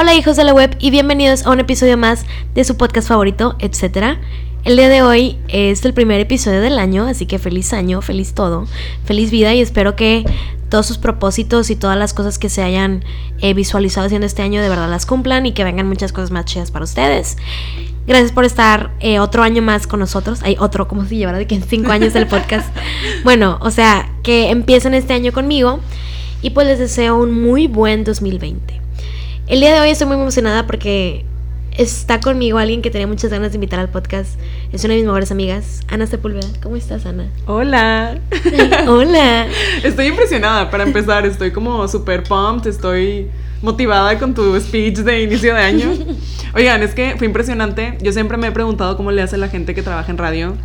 Hola hijos de la web y bienvenidos a un episodio más de su podcast favorito, etc. El día de hoy es el primer episodio del año, así que feliz año, feliz todo, feliz vida y espero que todos sus propósitos y todas las cosas que se hayan eh, visualizado haciendo este año de verdad las cumplan y que vengan muchas cosas más chidas para ustedes. Gracias por estar eh, otro año más con nosotros. Hay otro, como si llevara de que en cinco años el podcast. bueno, o sea, que empiecen este año conmigo y pues les deseo un muy buen 2020. El día de hoy estoy muy emocionada porque está conmigo alguien que tenía muchas ganas de invitar al podcast. Es una de mis mejores amigas, Ana Sepúlveda. ¿Cómo estás, Ana? Hola. Hola. Estoy impresionada para empezar. Estoy como super pumped. Estoy motivada con tu speech de inicio de año. Oigan, es que fue impresionante. Yo siempre me he preguntado cómo le hace la gente que trabaja en radio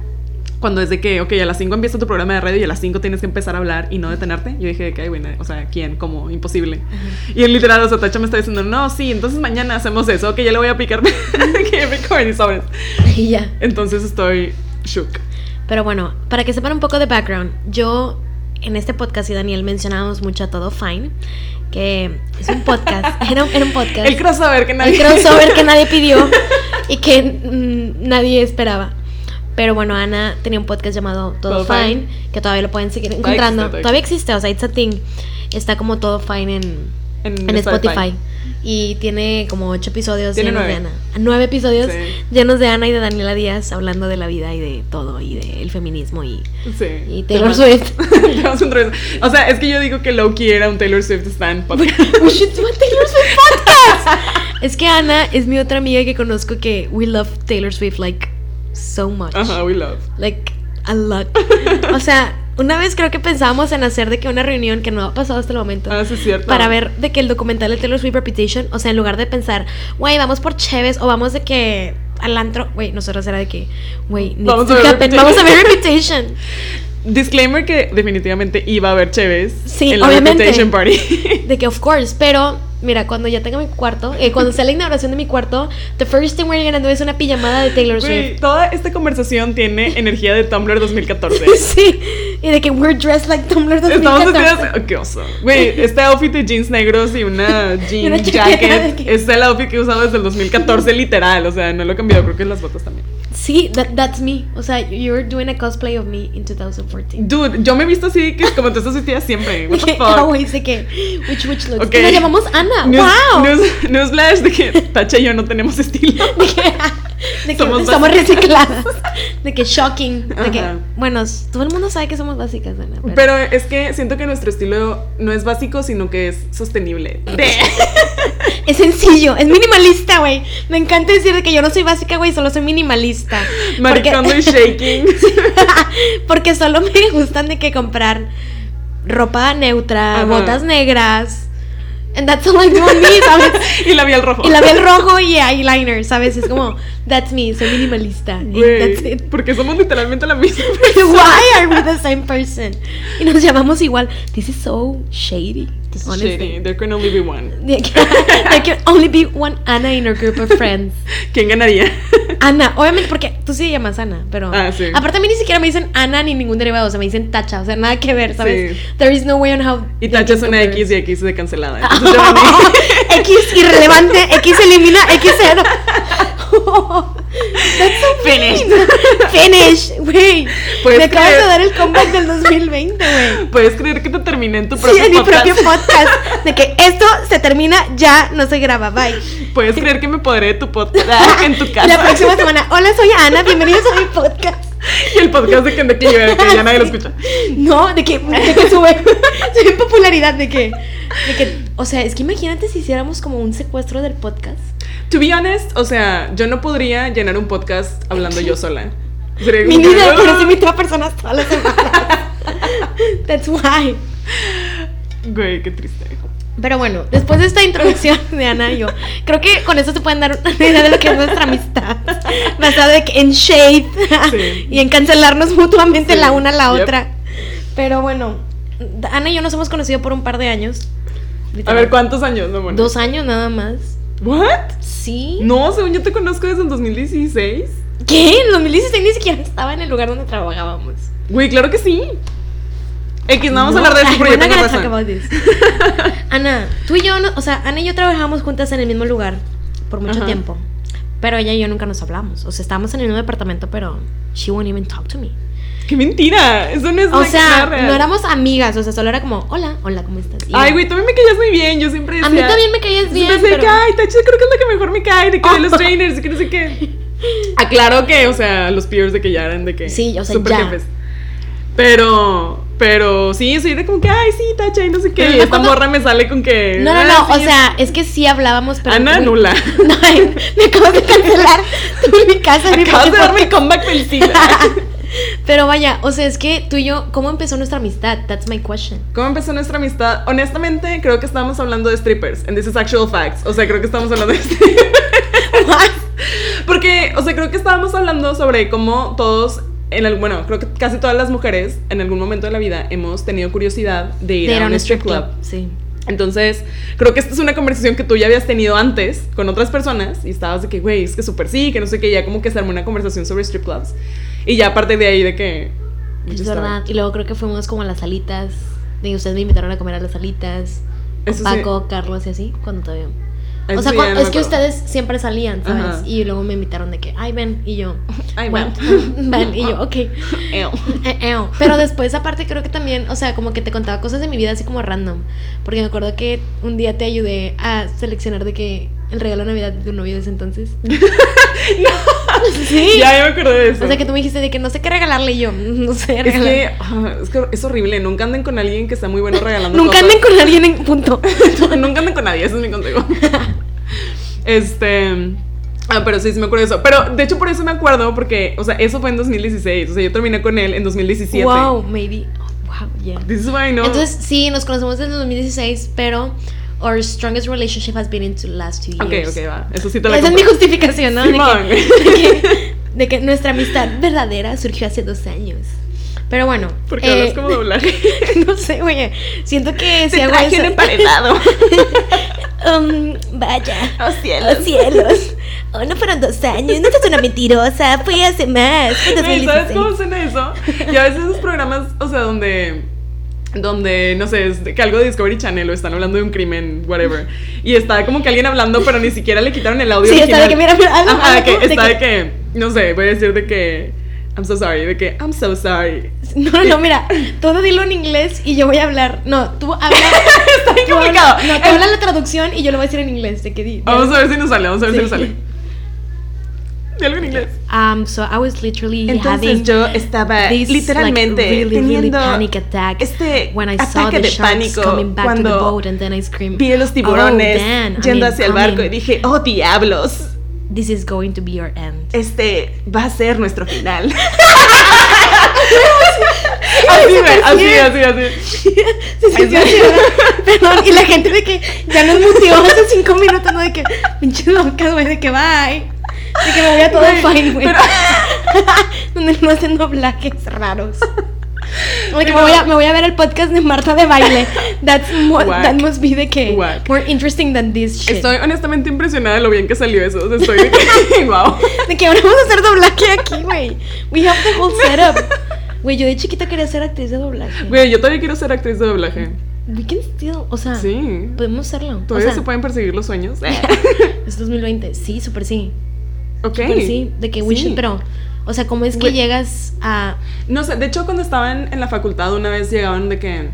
cuando es de que, ok, a las 5 empieza tu programa de radio y a las 5 tienes que empezar a hablar y no detenerte. Yo dije, que, ay, bueno, o sea, ¿quién? Como, imposible. Y en literal, o sea, Tacha me está diciendo, no, sí, entonces mañana hacemos eso, ok, ya le voy a picar, que ya pico mis sobres. Y ya. Entonces estoy shook. Pero bueno, para que sepan un poco de background, yo en este podcast y Daniel mencionábamos mucho a Todo Fine, que es un podcast, era, era un podcast. El crossover que nadie El crossover que nadie pidió y que mm, nadie esperaba. Pero bueno, Ana tenía un podcast llamado Todo, Todo Fine, Fine. que todavía lo pueden seguir encontrando. existe, todavía existe, o sea, it's a thing. Está como Todo Fine en, En en Spotify. Spotify. Y tiene como ocho episodios Tiene llenos nueve. de Ana. Nueve episodios Sí. llenos de Ana y de Daniela Díaz hablando de la vida y de todo y del feminismo y, Sí. y Taylor Swift. o sea, es que yo digo que Loki era un Taylor Swift stan podcast. We should do a Taylor Swift podcast. es que Ana es mi otra amiga que conozco que we love Taylor Swift like so much. Ajá, we love. Like a lot. O sea, una vez creo que pensábamos en hacer de que una reunión que no ha pasado hasta el momento. Ah, sí es cierto. Para ver de que el documental de Taylor Swift Reputation, o sea, en lugar de pensar, güey, vamos por Cheves o vamos de que al antro, güey, nosotros era de que, güey, Vamos a ver vamos a ver Reputation. Disclaimer que definitivamente iba a haber Cheves Sí, en la obviamente. Reputation Party. De que, of course, pero mira, cuando ya tenga mi cuarto, eh, cuando sea la inauguración de mi cuarto, the first thing we're gonna do es una pijamada de Taylor Swift. toda esta conversación tiene energía de Tumblr 2014. Sí, y de que we're dressed like Tumblr 2014. Estamos vestidas. oh, qué oso. Güey, este outfit de jeans negros y una jean una chaqueta de jacket que- es el outfit que he usado desde el 2014, literal. O sea, no lo he cambiado. Creo que las botas también. Sí, that, that's me. O sea, you're doing a cosplay of me in 2014. Dude, yo me he visto así que como tú estás vestida siempre. What the fuck? always de que which which looks. Ok. Y la llamamos Ana. News, wow. news- newsflash de que Tacha y yo no tenemos estilo. de que, de que Somos somos recicladas. De que shocking. De que, bueno, todo el mundo sabe que somos básicas, Ana. Pero, Pero es que siento que nuestro estilo no es básico, sino que es sostenible. es sencillo, es minimalista, güey. Me encanta decir de que yo no soy básica, güey, solo soy minimalista. Maricondo y shaking. Porque solo me gustan de que comprar ropa neutra, Ajá. botas negras. And that's all I do on me, ¿sabes? y labial rojo. Y labial rojo y eyeliner, ¿sabes? Es como, that's me, soy minimalista. y that's it. porque somos literalmente la misma Why are we the same person? Y nos llamamos igual. This is so shady. This is honestly. shady. There can only be one. There can, there can only be one Ana in our group of friends. ¿Quién ganaría? Ana, obviamente porque tú sí llamas Ana, pero Ah, sí. aparte a mí ni siquiera me dicen Ana ni ningún derivado, o sea, me dicen Tacha, o sea, nada que ver, ¿sabes? Sí. There is no way on how Y Tacha es una. X y X de cancelada. Entonces yo gané. X irrelevante, X elimina, X cero. That's so Finished. mean. Finish, güey. Me acabas de dar el comeback del 2020, güey. ¿Puedes creer que te terminé en tu Sí, propio en mi podcast? propio podcast. De que esto se termina, ya no se graba. Bye. ¿Puedes creer que me podré de tu podcast en tu casa? la próxima semana, hola, soy Ana, bienvenidos a mi podcast. Y el podcast de Kentucky Libre, que ya nadie lo escucha. No, de que, de que sube, sube en popularidad, de que, de que, o sea, es que imagínate si hiciéramos como un secuestro del podcast. To be honest, o sea, yo no podría llenar un podcast hablando yo sola. Sería Mi vida, por eso "Ah". invito a personas todas las semanas. That's why. Güey, qué triste. Pero bueno, después de esta introducción de Ana y yo, creo que con eso se pueden dar una idea de lo que es nuestra amistad. Basada en shade Sí. y en cancelarnos mutuamente Sí. la una a la Yep. otra. Pero bueno, Ana y yo nos hemos conocido por un par de años. A ver, ¿cuántos años? No, bueno. Dos años nada más. ¿What? Sí. No, según yo te conozco desde el 2016. ¿Qué? En 2016 ni siquiera estaba en el lugar donde trabajábamos. Güey, claro que sí. X, no vamos a No, hablar de eso, about this. Ana, tú y yo, no- o sea, Ana y yo trabajamos juntas en el mismo lugar por mucho Ajá. tiempo. Pero ella y yo nunca nos hablamos. O sea, estábamos en el mismo departamento, pero she won't even talk to me. ¡Qué mentira! Eso no es O sea, real. no éramos amigas, o sea, solo era como, hola, hola, ¿cómo estás? Y Ay, güey, tú a mí me caías muy bien. Yo siempre decía. A mí también me caías bien, Siempre decía pero- que, ay, Tachi, creo que es la que mejor me cae. De que de los trainers, y que no sé qué. Aclaro que, o sea, los peers de que ya eran de que. Sí, o sea, super ya. jefes. Pero, pero sí, soy de como que, ay, sí, Tacha, y no sé qué. Y esta morra me sale con que. No, no, ah, no, o sea, es que sí hablábamos, pero... Ana nula. No, ay, me acabas de cancelar tu mi casa. mi Acabas de darme el comeback siglo. Pero vaya, o sea, es que tú y yo, ¿cómo empezó nuestra amistad? That's my question. ¿Cómo empezó nuestra amistad? Honestamente, creo que estábamos hablando de strippers. And this is actual facts. O sea, creo que estábamos hablando de strippers. Porque, o sea, creo que estábamos hablando sobre cómo todos, en el, bueno, creo que casi todas las mujeres en algún momento de la vida hemos tenido curiosidad de ir a un strip club. Sí. Entonces, creo que esta es una conversación que tú ya habías tenido antes con otras personas y estabas de que, güey, es que súper sí, que no sé qué, ya como que se armó una conversación sobre strip clubs. Y ya aparte de ahí de que... Es yo estaba- verdad. Y luego creo que fuimos como a las salitas. De ustedes me invitaron a comer a las salitas. Con Eso sí. Paco, Carlos y así, cuando todavía. Eso O sea, sí, cuan- ya no es que ustedes siempre salían, ¿sabes? Ajá. Y luego me invitaron de que, ay, ven. Y yo, Ay, ven. ven. Y yo, ok. Eh, Pero después, aparte, creo que también, o sea, como que te contaba cosas de mi vida así como random. Porque me acuerdo que un día te ayudé a seleccionar de que el regalo de Navidad de tu novio de ese entonces. Sí. Ya, ya me acordé de eso. O sea, que tú me dijiste de que no sé qué regalarle y yo, "Mm, no sé Es regalar. que, ah, es que es horrible. Nunca anden con alguien que está muy bueno regalando Nunca cosas. anden con alguien en punto. Nunca anden con nadie, ese es mi consejo. este. Ah, pero sí, sí me acuerdo de eso. Pero de hecho, por eso me acuerdo, porque, o sea, eso fue en 2016. O sea, yo terminé con él en 2017. Wow, maybe. Oh, wow, yeah. This is why I know. Entonces, sí, nos conocemos desde el 2016, pero our strongest relationship has been in the last two ok, years. ok, va. Eso sí te lo Esa es mi justificación, ¿no? De que, de, que, de que nuestra amistad verdadera surgió hace dos años. Pero bueno. Porque eh, hablas como doblaje. No sé, güey. Siento que si Te hago eso- emparedado. Um, vaya. Oh, cielos. Oh, cielos. Oh, no fueron dos años. No seas una mentirosa. Fue hace más. Fue ¿Sabes 2016. cómo suena eso? Y a veces esos programas, o sea, donde donde, no sé, que algo de Discovery Channel o están hablando de un crimen, whatever. Y está como que alguien hablando, pero ni siquiera le quitaron el audio Sí, está de original. que, mira, mira, hazlo, Ajá, de hazlo que, de está que- de que, no sé, voy a decir de que, I'm so sorry, de que, I'm so sorry. No, no, no, mira, todo dilo en inglés y yo voy a hablar. No, tú habla. Está tú habla- complicado. No, tú habla la traducción y yo lo voy a decir en inglés. De que di, Vamos a ver si nos sale, vamos a ver Sí. si nos sale. De algo en inglés. Um, so I was literally Entonces having yo estaba this, literalmente like, really, really teniendo panic attack este when I saw ataque the de sharks pánico coming back to the cuando boat and then I screamed, Vi a los tiburones "Oh, I yendo mean, hacia el I barco mean, y dije, oh diablos, This is going to be your end. este va a ser nuestro final. así, así, así, así. Se sintió así, ¿verdad? Perdón, y la gente de que ya nos muteó hace cinco minutos, ¿no? De que, pinches locas, güey, de que bye. De que me voy a todo fine, güey. pero- Donde no hacen doblajes raros. O de que me Pero- voy, a, me voy a ver el podcast de Marta de baile. That's more, that must be de que Whack. more interesting than this shit. Estoy honestamente impresionada de lo bien que salió eso. O sea, estoy de que, wow. De que ahora vamos a hacer doblaje aquí, güey. We have the whole setup. Güey, yo de chiquita quería ser actriz de doblaje. Güey, yo todavía quiero ser actriz de doblaje. We can still, o sea, Sí. podemos hacerlo. ¿Todavía o sea, se pueden perseguir los sueños? Es 2020, sí, súper sí. Ok. Súper sí, de que we Sí. should, pero, o sea, ¿cómo es que Güey. llegas a. No sé, de hecho cuando estaban en la facultad una vez llegaban de que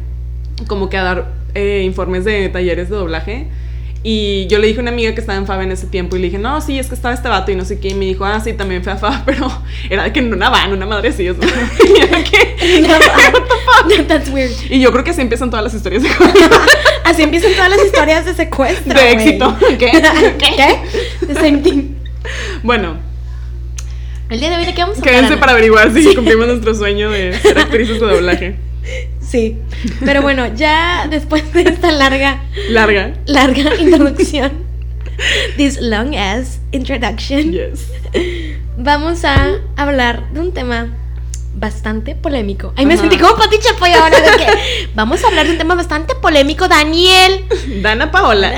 como que a dar eh, informes de talleres de doblaje y yo le dije a una amiga que estaba en FAB en ese tiempo y le dije, no, sí, es que estaba este vato y no sé qué y me dijo, ah, sí, también fue a FAB, pero era de que en una van, una madre así, o sea, y era que- That's weird. y yo creo que así empiezan todas las historias de, Así empiezan todas las historias de secuestro. de éxito. ¿Qué? ¿Qué? The same thing. Bueno, El día de hoy, ¿de qué vamos a hablar? quédense para averiguar si cumplimos nuestro sueño de ser actrices de doblaje. Sí. Pero bueno, ya después de esta larga, Larga. larga introducción, this long ass introduction, Yes. vamos a hablar de un tema bastante polémico. Ay, me sentí como Pati Chapoy ahora de que vamos a hablar de un tema bastante polémico, Daniel. Dana Paola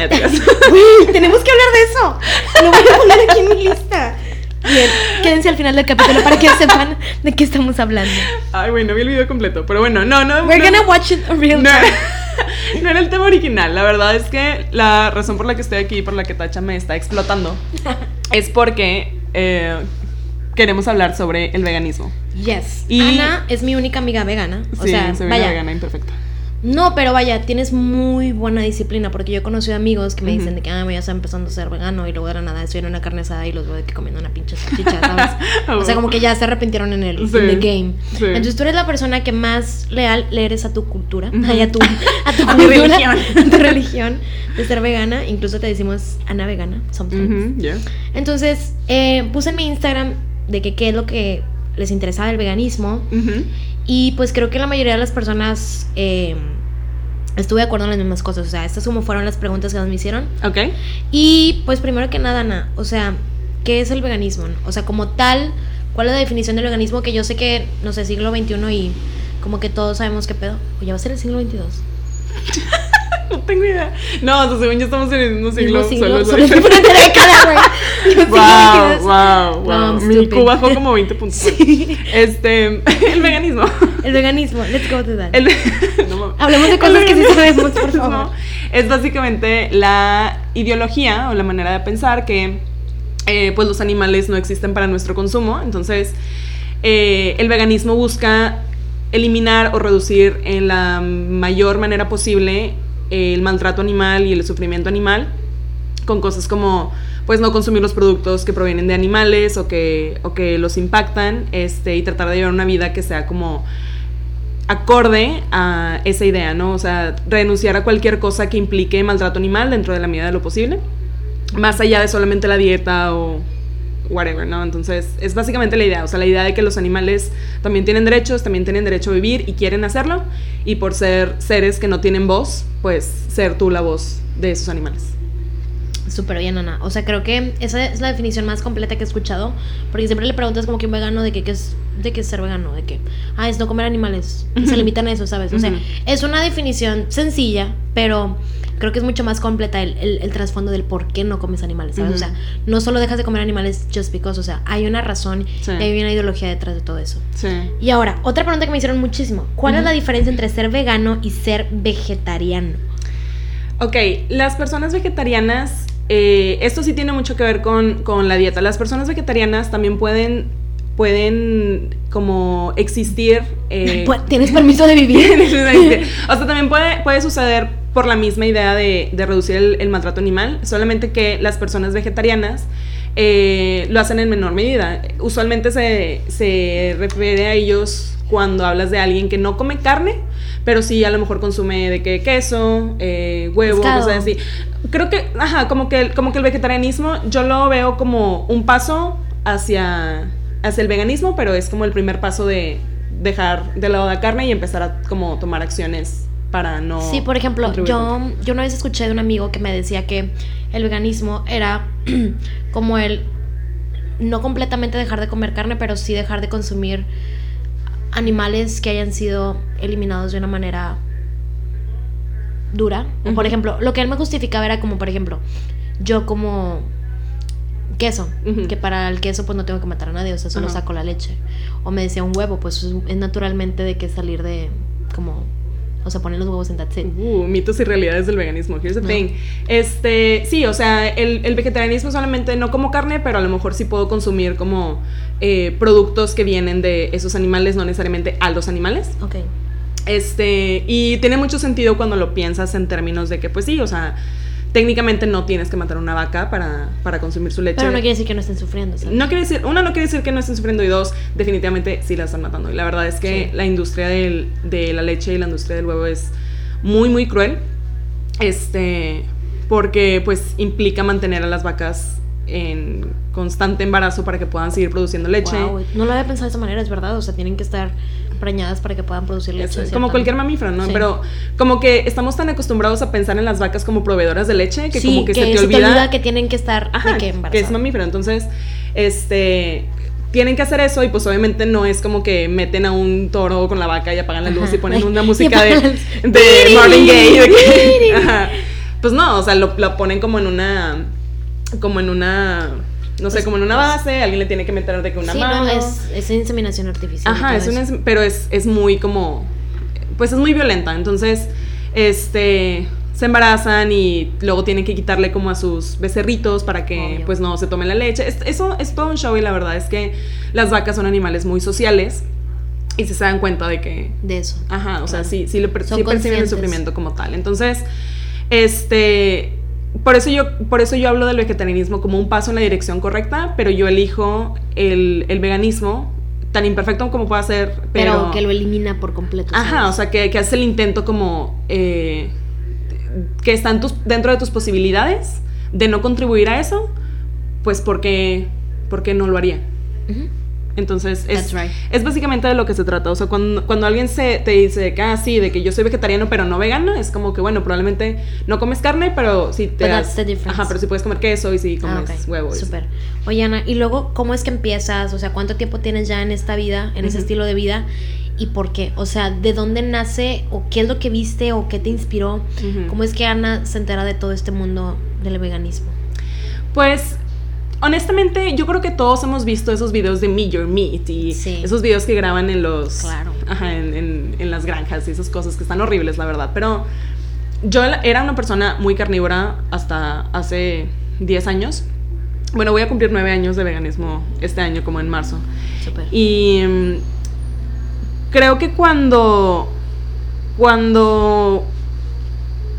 tenemos que hablar de eso. Lo voy a poner aquí en mi lista. Bien, quédense al final del capítulo para que sepan de qué estamos hablando. Ay, güey, no vi el video completo, pero bueno, no, no. We're no, gonna watch it real no, time. no era el tema original. La verdad es que la razón por la que estoy aquí, por la que Tacha me está explotando, es porque eh, queremos hablar sobre el veganismo. Yes. Y- Ana es mi única amiga vegana. O sí, sea, soy una vaya. vegana imperfecta. No, pero vaya, tienes muy buena disciplina porque yo he conocido amigos que me dicen Ujú. de que ah, ya está empezando a ser vegano y luego de la nada estoy en una carne asada y los veo de que comiendo una pinche salchicha, ¿sabes? o sea, como que ya se arrepintieron en el Sí, in the game. sí. Entonces tú eres la persona que más leal le eres a tu cultura, Ujú. ay, a tu, a tu A cultura, religión. a tu religión de ser vegana. Incluso te decimos Ana vegana, sometimes. Ujú, yeah. Entonces eh, puse en mi Instagram de que qué es lo que les interesaba del veganismo. Y pues creo que la mayoría de las personas eh, estuve de acuerdo en las mismas cosas. O sea, estas como fueron las preguntas que nos me hicieron. Ok. Y pues primero que nada, Ana, o sea, ¿qué es el veganismo? O sea, como tal, ¿cuál es la definición del veganismo? Que yo sé que, no sé, siglo XXI y como que todos sabemos qué pedo. O ya va a ser el siglo XXII. No tengo idea. No, o sea, según yo estamos en el mismo siglo. Siglo, solo es diferente década, güey. Wow, wow, wow. No, Mi. IQ bajó como 20 puntos. Sí. Este, el veganismo. El veganismo, let's go to that. El, no. Hablemos de cosas que sí sabemos, por favor. No, es básicamente la ideología o la manera de pensar que eh, pues los animales no existen para nuestro consumo. Entonces, eh, el veganismo busca eliminar o reducir en la mayor manera posible el maltrato animal y el sufrimiento animal con cosas como pues no consumir los productos que provienen de animales o que, o que los impactan este, y tratar de llevar una vida que sea como acorde a esa idea, ¿no? O sea, renunciar a cualquier cosa que implique maltrato animal dentro de la medida de lo posible, más allá de solamente la dieta o whatever, ¿no? Entonces, es básicamente la idea, o sea, la idea de que los animales también tienen derechos, también tienen derecho a vivir y quieren hacerlo, y por ser seres que no tienen voz, pues ser tú la voz de esos animales. Súper bien, Ana. O sea, creo que esa es la definición más completa que he escuchado. Porque siempre le preguntas como que un vegano de qué es, de qué es ser vegano, de que, ah, es no comer animales. Se limitan a eso, ¿sabes? O sea, es una definición sencilla, pero creo que es mucho más completa el, el- el trasfondo del por qué no comes animales, ¿sabes? O sea, no solo dejas de comer animales just because, o sea, hay una razón Sí. y hay una ideología detrás de todo eso. Sí. Y ahora, otra pregunta que me hicieron muchísimo. ¿Cuál es la diferencia entre ser vegano y ser vegetariano? Ok, las personas vegetarianas, eh, esto sí tiene mucho que ver con, con la dieta. Las personas vegetarianas también pueden, pueden como existir. eh, ¿Tienes permiso de vivir? o sea, también puede, puede suceder por la misma idea de, de reducir el, el maltrato animal, solamente que las personas vegetarianas eh, lo hacen en menor medida. Usualmente se, se refiere a ellos cuando hablas de alguien que no come carne, pero sí a lo mejor consume de que queso, eh, huevo, Pescado. cosas así. Creo que, ajá, como que, como que el vegetarianismo yo lo veo como un paso hacia, hacia el veganismo, pero es como el primer paso de dejar de lado la carne y empezar a como tomar acciones para no... Sí, por ejemplo, yo, yo una vez escuché de un amigo que me decía que el veganismo era como el no completamente dejar de comer carne, pero sí dejar de consumir animales que hayan sido eliminados de una manera dura. Por ejemplo, lo que él me justificaba era como, por ejemplo, yo como queso, que para el queso pues no tengo que matar a nadie, o sea, solo saco la leche. O me decía un huevo, pues es, es naturalmente de que salir de como, o sea, poner los huevos en that's it. Uh, mitos y realidades del veganismo. Here's the No. thing. Este, sí, o sea, el, el vegetarianismo solamente no como carne, pero a lo mejor sí puedo consumir como eh, productos que vienen de esos animales, no necesariamente a los animales. Ok. Este, y tiene mucho sentido cuando lo piensas en términos de que, pues sí, o sea, técnicamente no tienes que matar una vaca para, para consumir su leche. Pero no quiere decir que no estén sufriendo, ¿sabes? No quiere decir, una no quiere decir que no estén sufriendo y dos, definitivamente sí la están matando. Y la verdad es que Sí. la industria del- de la leche y la industria del huevo es muy, muy cruel. Este, porque pues implica mantener a las vacas en constante embarazo para que puedan seguir produciendo leche. Wow, no lo había pensado de esa manera, es verdad. O sea, tienen que estar preñadas para que puedan producir leche. Como cualquier mamífero, ¿no? Sí. Pero como que estamos tan acostumbrados a pensar en las vacas como proveedoras de leche que sí, como que, se te olvida, que tienen que estar Ajá, de que que es mamífero. Entonces, este tienen que hacer eso y pues obviamente no es como que meten a un toro con la vaca y apagan la luz Ajá. y ponen una música de, de Marvin Gaye. de que- ajá. Pues no, o sea, lo, lo ponen como en una como en una no sé, Pues, como en una pues- base, alguien le tiene que meter de que una sí, mano. no, es, es inseminación artificial. Ajá, es una, pero es, es muy como, pues es muy violenta, entonces, este, se embarazan y luego tienen que quitarle como a sus becerritos para que Obvio. pues no se tomen la leche. Es- eso es todo un show y la verdad es que las vacas son animales muy sociales y se dan cuenta de que De eso. Ajá, o sea, sí, sí, lo sí perciben el sufrimiento como tal. Entonces, este, por eso yo, por eso yo hablo del vegetarianismo como un paso en la dirección correcta, pero yo elijo el, el veganismo tan imperfecto como pueda ser, Pero, pero, que lo elimina por completo. ajá, o sea, que, que hace el intento como eh, que están tus, dentro de tus posibilidades de no contribuir a eso, pues porque, porque no lo haría. Entonces, es, right. es básicamente de lo que se trata. O sea, cuando, cuando alguien se, te dice que, ah, sí, de que yo soy vegetariano pero no vegano, es como que, bueno, probablemente no comes carne, pero sí te das-. Ajá, pero sí puedes comer queso y sí comes Ah, ok. huevos. Súper. Oye, Ana, y luego, ¿cómo es que empiezas? O sea, ¿cuánto tiempo tienes ya en esta vida, en ese estilo de vida? ¿Y por qué? O sea, ¿de dónde nace? ¿O qué es lo que viste? ¿O qué te inspiró? ¿Cómo es que Ana se entera de todo este mundo del veganismo? Pues, honestamente, yo creo que todos hemos visto esos videos de Me Your Meat y Sí. esos videos que graban en los. Claro. Ajá, en, en- en las granjas y esas cosas que están horribles, la verdad. Pero yo era una persona muy carnívora hasta hace 10 años. Bueno, voy a cumplir 9 años de veganismo este año, como en marzo. Súper. Y mm, creo que cuando. Cuando.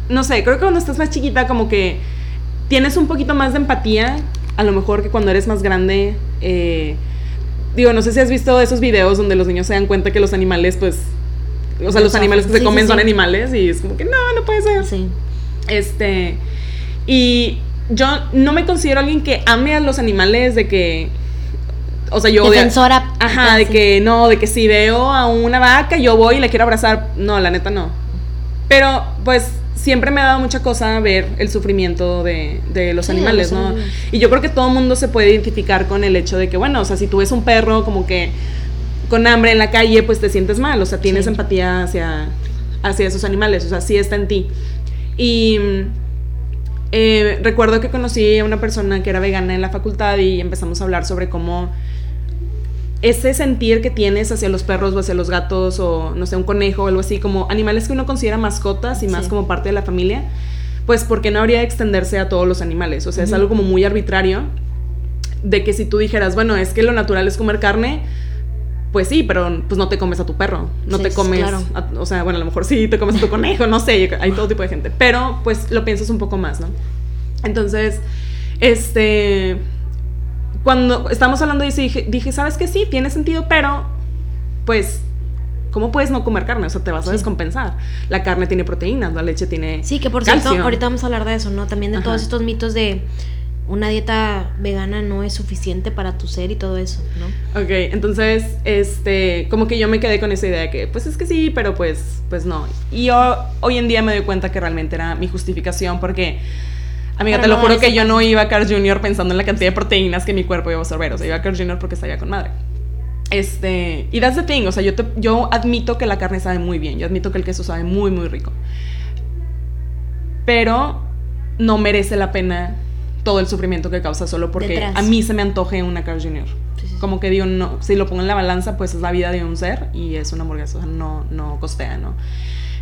No sé, creo que cuando estás más chiquita, como que tienes un poquito más de empatía, a lo mejor que cuando eres más grande. eh, digo, no sé si has visto esos videos donde los niños se dan cuenta que los animales, pues. O sea, los animales que se sí, comen sí, son sí. animales y es como que no, no puede ser. Sí. Este. Y yo no me considero alguien que ame a los animales, de que. O sea, yo. Defensora. Ajá, de sí. que no, de que si veo a una vaca, yo voy y la quiero abrazar. No, la neta no. Pero, pues, siempre me ha dado mucha cosa ver el sufrimiento de, de los Sí, de animales, los ¿no? animales. Y yo creo que todo mundo se puede identificar con el hecho de que, bueno, o sea, si tú ves un perro como que con hambre en la calle, pues te sientes mal, o sea, tienes Sí. empatía hacia, hacia esos animales, o sea, sí está en ti. Y eh, recuerdo que conocí a una persona que era vegana en la facultad y empezamos a hablar sobre cómo ese sentir que tienes hacia los perros o hacia los gatos o no sé, un conejo o algo así, como animales que uno considera mascotas y más Sí. como parte de la familia, pues porque no habría de extenderse a todos los animales. O sea, es algo como muy arbitrario de que si tú dijeras, bueno, es que lo natural es comer carne, pues sí, pero pues no te comes a tu perro, no Sí, te comes, claro. a- o sea, bueno, a lo mejor sí te comes a tu conejo, no sé, hay todo tipo de gente, pero pues lo piensas un poco más, ¿no? Entonces, este, cuando estamos hablando de eso, dije, dije, ¿sabes qué? Sí, tiene sentido, pero pues, ¿cómo puedes no comer carne? O sea, te vas a Sí. descompensar. La carne tiene proteínas, la leche tiene Sí, que por cierto, ahorita vamos a hablar de eso, ¿no? También de Ajá. todos estos mitos de una dieta vegana no es suficiente para tu ser y todo eso, ¿no? Ok, entonces, este, como que yo me quedé con esa idea de que, pues es que sí, pero pues, pues no. Y yo hoy en día me doy cuenta que realmente era mi justificación porque, amiga, te lo no juro que yo no iba a Carl Jr. pensando en la cantidad de proteínas que mi cuerpo iba a absorber. O sea, iba a Carl Jr. porque sabía con madre. Este, y that's the thing, o sea, yo, te- yo admito que la carne sabe muy bien, yo admito que el queso sabe muy, muy rico. Pero no merece la pena todo el sufrimiento que causa solo porque Detrás. a mí se me antoje una Carl Jr. Sí, sí, sí. Como que digo, no, si lo pongo en la balanza, pues es la vida de un ser y es una hamburguesa, o sea, no, no costea, ¿no?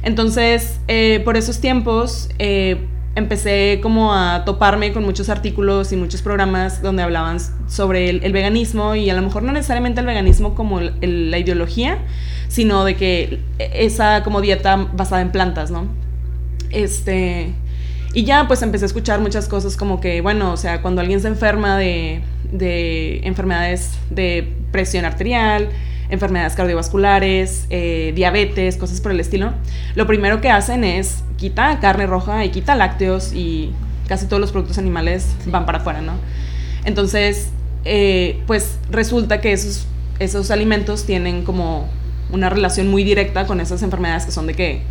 Entonces, eh, por esos tiempos, eh, empecé como a toparme con muchos artículos y muchos programas donde hablaban sobre el, veganismo y a lo mejor no necesariamente el veganismo como la ideología, sino de que esa como dieta basada en plantas, ¿no? Este, y ya pues empecé a escuchar muchas cosas como que, bueno, o sea, cuando alguien se enferma de, de enfermedades de presión arterial, enfermedades cardiovasculares, eh, diabetes, cosas por el estilo, lo primero que hacen es quita carne roja y quita lácteos y casi todos los productos animales van para afuera, ¿no? Entonces, eh, pues resulta que esos, esos alimentos tienen como una relación muy directa con esas enfermedades que son de que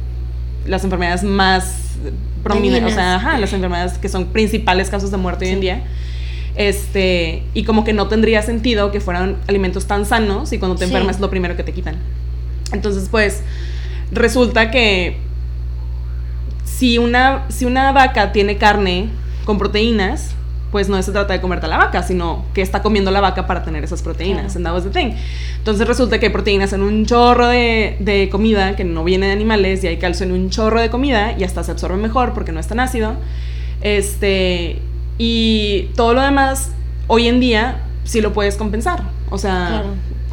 las enfermedades más prominentes, o sea, ajá, las enfermedades que son principales causas de muerte hoy en día. Este, y como que no tendría sentido que fueran alimentos tan sanos y cuando te Sí. enfermas es lo primero que te quitan. Entonces, pues, resulta que si una, si una vaca tiene carne con proteínas, pues no se trata de comerte a la vaca, sino que está comiendo la vaca para tener esas proteínas. And that was the thing. Entonces resulta que hay proteínas en un chorro de, de comida que no viene de animales y hay calcio en un chorro de comida y hasta se absorbe mejor porque no es tan ácido. Este, y todo lo demás, hoy en día, sí lo puedes compensar. O sea, Claro.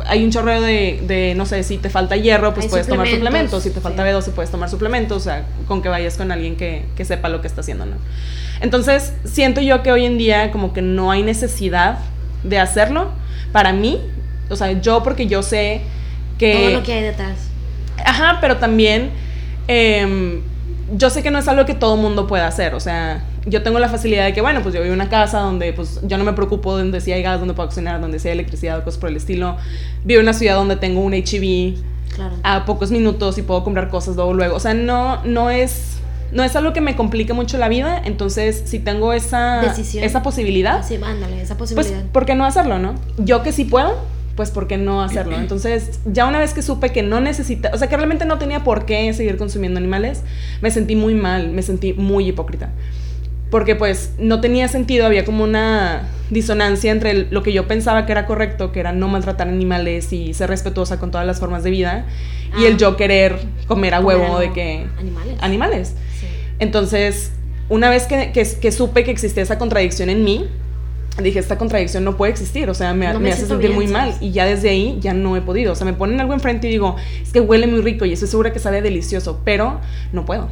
hay un chorro de, de, no sé, si te falta hierro, pues Hay puedes tomar suplementos, suplementos. Si te falta sí. B12, puedes tomar suplementos. O sea, con que vayas con alguien que, que sepa lo que está haciendo, ¿no? Entonces, siento yo que hoy en día como que no hay necesidad de hacerlo. Para mí, o sea, yo porque yo sé que... Todo lo que hay detrás. Ajá, pero también em, yo sé que no es algo que todo mundo pueda hacer. O sea, yo tengo la facilidad de que, bueno, pues yo vivo en una casa donde pues yo no me preocupo de donde si hay gas, donde puedo cocinar, donde si hay electricidad, cosas por el estilo. Vivo en una ciudad donde tengo un HEV Claro. a pocos minutos y puedo comprar cosas luego luego. O sea, no, no es... No es algo que me complique mucho la vida, entonces si tengo esa, Decisión. esa posibilidad, Sí, ándale, esa pues, posibilidad. ¿por qué no hacerlo, no? Yo que sí puedo, pues, ¿por qué no hacerlo? Entonces, ya una vez que supe que no necesita, o sea, que realmente no tenía por qué seguir consumiendo animales, me sentí muy mal, me sentí muy hipócrita. Porque, pues, no tenía sentido, había como una disonancia entre lo que yo pensaba que era correcto, que era no maltratar animales y ser respetuosa con todas las formas de vida, y Ah. el yo querer comer a Comer huevo de que... Animales. Animales. Sí. Entonces, una vez que, que, que supe que existía esa contradicción en mí, dije, esta contradicción no puede existir, o sea, me, No me me hace sentir bien, muy mal. Y ya desde ahí ya no he podido. O sea, me ponen algo enfrente y digo, es que huele muy rico y estoy segura que sabe delicioso, pero no puedo.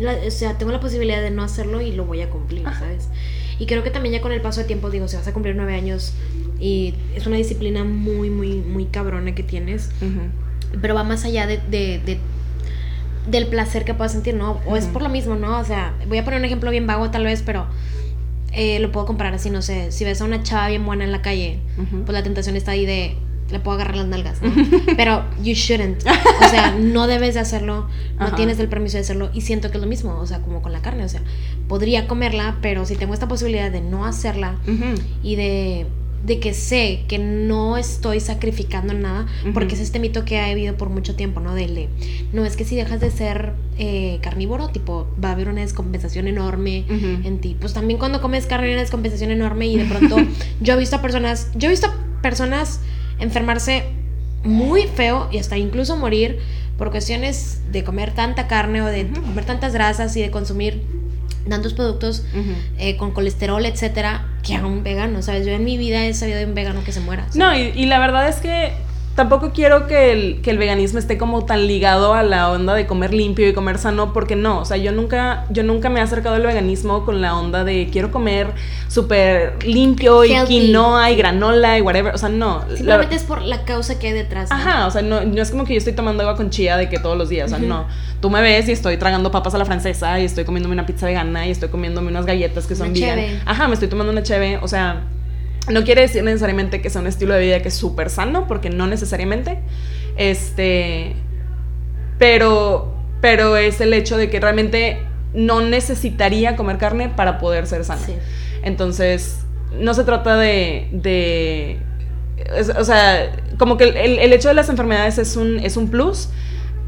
La- o sea, tengo la posibilidad de no hacerlo y lo voy a cumplir, ¿sabes? Y creo que también ya con el paso de tiempo, digo, si vas a cumplir nueve años y es una disciplina muy, muy, muy cabrona que tienes, Ujú. pero va más allá de, de- de- del placer que puedas sentir, ¿no? O es por lo mismo, ¿no? O sea, voy a poner un ejemplo bien vago tal vez, pero eh, lo puedo comparar así, no sé, si ves a una chava bien buena en la calle, Ujú. pues la tentación está ahí de le puedo agarrar las nalgas, ¿no? Pero you shouldn't. O sea, no debes de hacerlo, no Ajá. tienes el permiso de hacerlo y siento que es lo mismo, o sea, como con la carne, o sea, podría comerla, pero si tengo esta posibilidad de no hacerla Ujú. y de, de que sé que no estoy sacrificando nada, Ujú. porque es este mito que ha habido por mucho tiempo, ¿no? Del de, no es que si dejas de ser eh, carnívoro, tipo, va a haber una descompensación enorme en ti. Pues también cuando comes carne hay una descompensación enorme y de pronto yo he visto a personas, yo he visto personas enfermarse muy feo y hasta incluso morir por cuestiones de comer tanta carne o de comer tantas grasas y de consumir tantos productos eh, con colesterol, etcétera, que a un vegano, ¿sabes? Yo en mi vida he sabido de un vegano que se muera. ¿sabes? No, y, y la verdad es que tampoco quiero que el, que el veganismo esté como tan ligado a la onda de comer limpio y comer sano, porque no, o sea, yo nunca, yo nunca me he acercado al veganismo con la onda de quiero comer súper limpio y Healthy. quinoa y granola y whatever, o sea, no. la- Simplemente es por la causa que hay detrás. ¿no? Ajá, o sea, no, no es como que yo estoy tomando agua con chía de que todos los días, o sea, no. Tú me ves y estoy tragando papas a la francesa y estoy comiéndome una pizza vegana y estoy comiéndome unas galletas que son vegan. Ajá, me estoy tomando una cheve, o sea, no quiere decir necesariamente que sea un estilo de vida que es súper sano, porque no necesariamente. Este, pero, pero es el hecho de que realmente no necesitaría comer carne para poder ser sano. Sí. Entonces, no se trata de. de es- o sea, como que el, el hecho de las enfermedades es un, es un plus,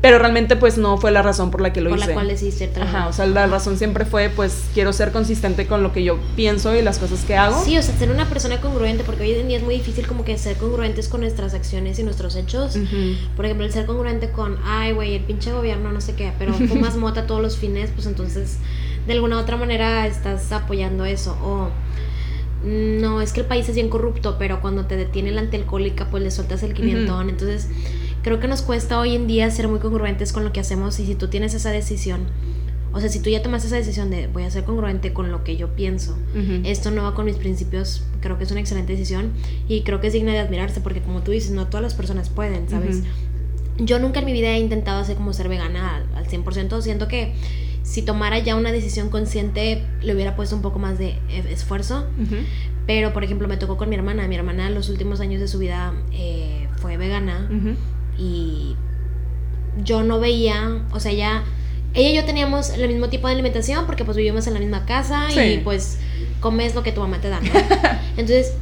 pero realmente, pues no fue la razón por la que lo por hice. la cual decidiste el trabajo. Ajá, o sea, la razón siempre fue, pues quiero ser consistente con lo que yo pienso y las cosas que hago. Sí, o sea, ser una persona congruente, porque hoy en día es muy difícil como que ser congruentes con nuestras acciones y nuestros hechos. Por ejemplo, el ser congruente con, ay, güey, el pinche gobierno, no sé qué, pero fumas mota todos los fines, pues entonces, de alguna u otra manera estás apoyando eso. O, "Mm, no, es que el país es bien corrupto, pero cuando te detiene la antialcohólica, pues le sueltas el quinientón. Entonces, creo que nos cuesta hoy en día ser muy congruentes con lo que hacemos y si tú tienes esa decisión, o sea, si tú ya tomas esa decisión de voy a ser congruente con lo que yo pienso, Ujú. esto no va con mis principios, creo que es una excelente decisión y creo que es digna de admirarse porque como tú dices, no todas las personas pueden, ¿sabes? Ujú. Yo nunca en mi vida he intentado hacer como ser vegana al, al 100%, siento que si tomara ya una decisión consciente le hubiera puesto un poco más de eh, esfuerzo, Ujú. pero por ejemplo me tocó con mi hermana, mi hermana en los últimos años de su vida eh, fue vegana. Y yo no veía, o sea, ya ella y yo teníamos el mismo tipo de alimentación porque pues vivimos en la misma casa y pues comes lo que tu mamá te da, ¿no? Entonces,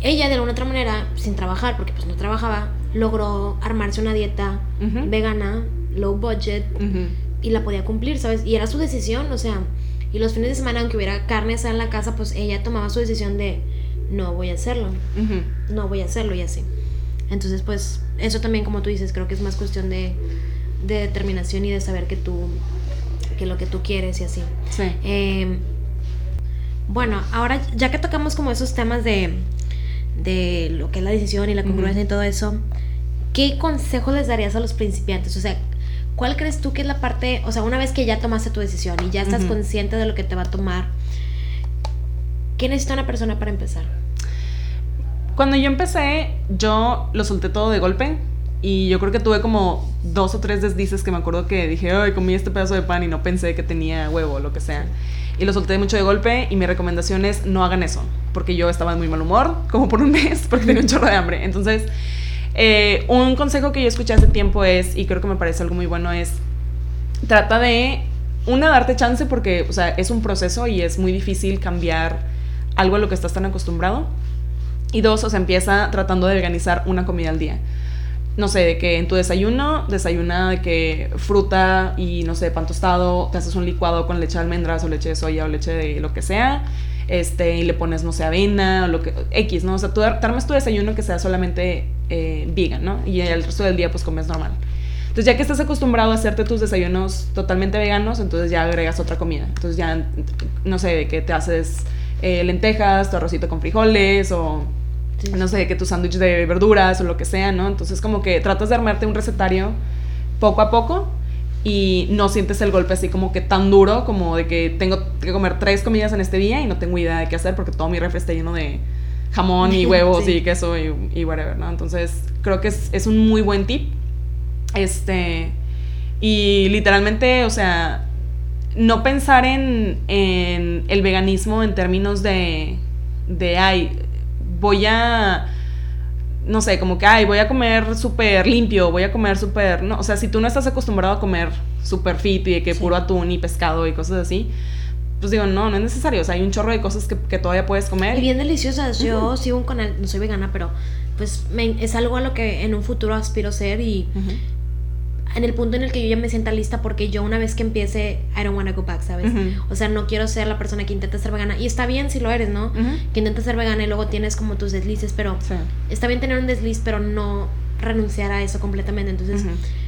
ella de alguna otra manera, sin trabajar, porque pues no trabajaba, logró armarse una dieta vegana, low budget, y la podía cumplir, ¿sabes? Y era su decisión, o sea, Y los fines de semana, aunque hubiera carne en la casa, pues ella tomaba su decisión de no voy a hacerlo, no voy a hacerlo y así. Entonces, pues eso también, como tú dices, creo que es más cuestión de, de determinación y de saber que tú, que lo que tú quieres y así. Sí. Eh, bueno, ahora ya que tocamos como esos temas de, de lo que es la decisión y la congruencia y todo eso, ¿qué consejo les darías a los principiantes? O sea, ¿cuál crees tú que es la parte, o sea, una vez que ya tomaste tu decisión y ya estás consciente de lo que te va a tomar, ¿qué necesita una persona para empezar? Cuando yo empecé, yo lo solté todo de golpe. Y yo creo que tuve como dos o tres deslices que me acuerdo que dije, ay, comí este pedazo de pan y no pensé que tenía huevo o lo que sea. Y lo solté mucho de golpe y mi recomendación es no hagan eso. Porque yo estaba en muy mal humor, como por un mes, porque tenía un chorro de hambre. Entonces, eh, un consejo que yo escuché hace tiempo es, y creo que me parece algo muy bueno, es trata de, una, darte chance porque, o sea, es un proceso y es muy difícil cambiar algo a lo que estás tan acostumbrado. Y dos, o sea, empieza tratando de organizar una comida al día. No sé, de que en tu desayuno, desayuna de que fruta y, no sé, pan tostado, te haces un licuado con leche de almendras o leche de soya o leche de lo que sea, este, y le pones, no sé, avena o lo que, X, ¿no? O sea, tú armas tu desayuno que sea solamente eh, vegan, ¿no? Y el resto del día, pues, comes normal. Entonces, ya que estás acostumbrado a hacerte tus desayunos totalmente veganos, entonces ya agregas otra comida. Entonces, ya, no sé, de que te haces eh, lentejas, tu arrocito con frijoles o no sé, que tu sándwich de verduras o lo que sea, ¿no? Entonces como que tratas de armarte un recetario poco a poco y no sientes el golpe así como que tan duro como de que tengo que comer tres comidas en este día y no tengo idea de qué hacer porque todo mi refri está lleno de jamón y huevos y queso y, whatever, ¿no? Entonces creo que es, un muy buen tip. Este, y literalmente, o sea, no pensar en, en el veganismo en términos de, de, ay, voy a, no sé, como que, ay, voy a comer súper limpio, voy a comer súper, no, o sea, si tú no estás acostumbrado a comer súper fit y de que puro atún y pescado y cosas así, pues digo, no, no es necesario, o sea, hay un chorro de cosas que, que todavía puedes comer. Y bien deliciosas, yo sigo un canal, no soy vegana, pero pues es algo a lo que en un futuro aspiro a ser y en el punto en el que yo ya me sienta lista porque yo una vez que empiece, I don't wanna go back, ¿sabes? O sea, no quiero ser la persona que intenta ser vegana. Y está bien si lo eres, ¿no? Que intenta ser vegana y luego tienes como tus deslices, pero está bien tener un desliz, pero no renunciar a eso completamente. Entonces,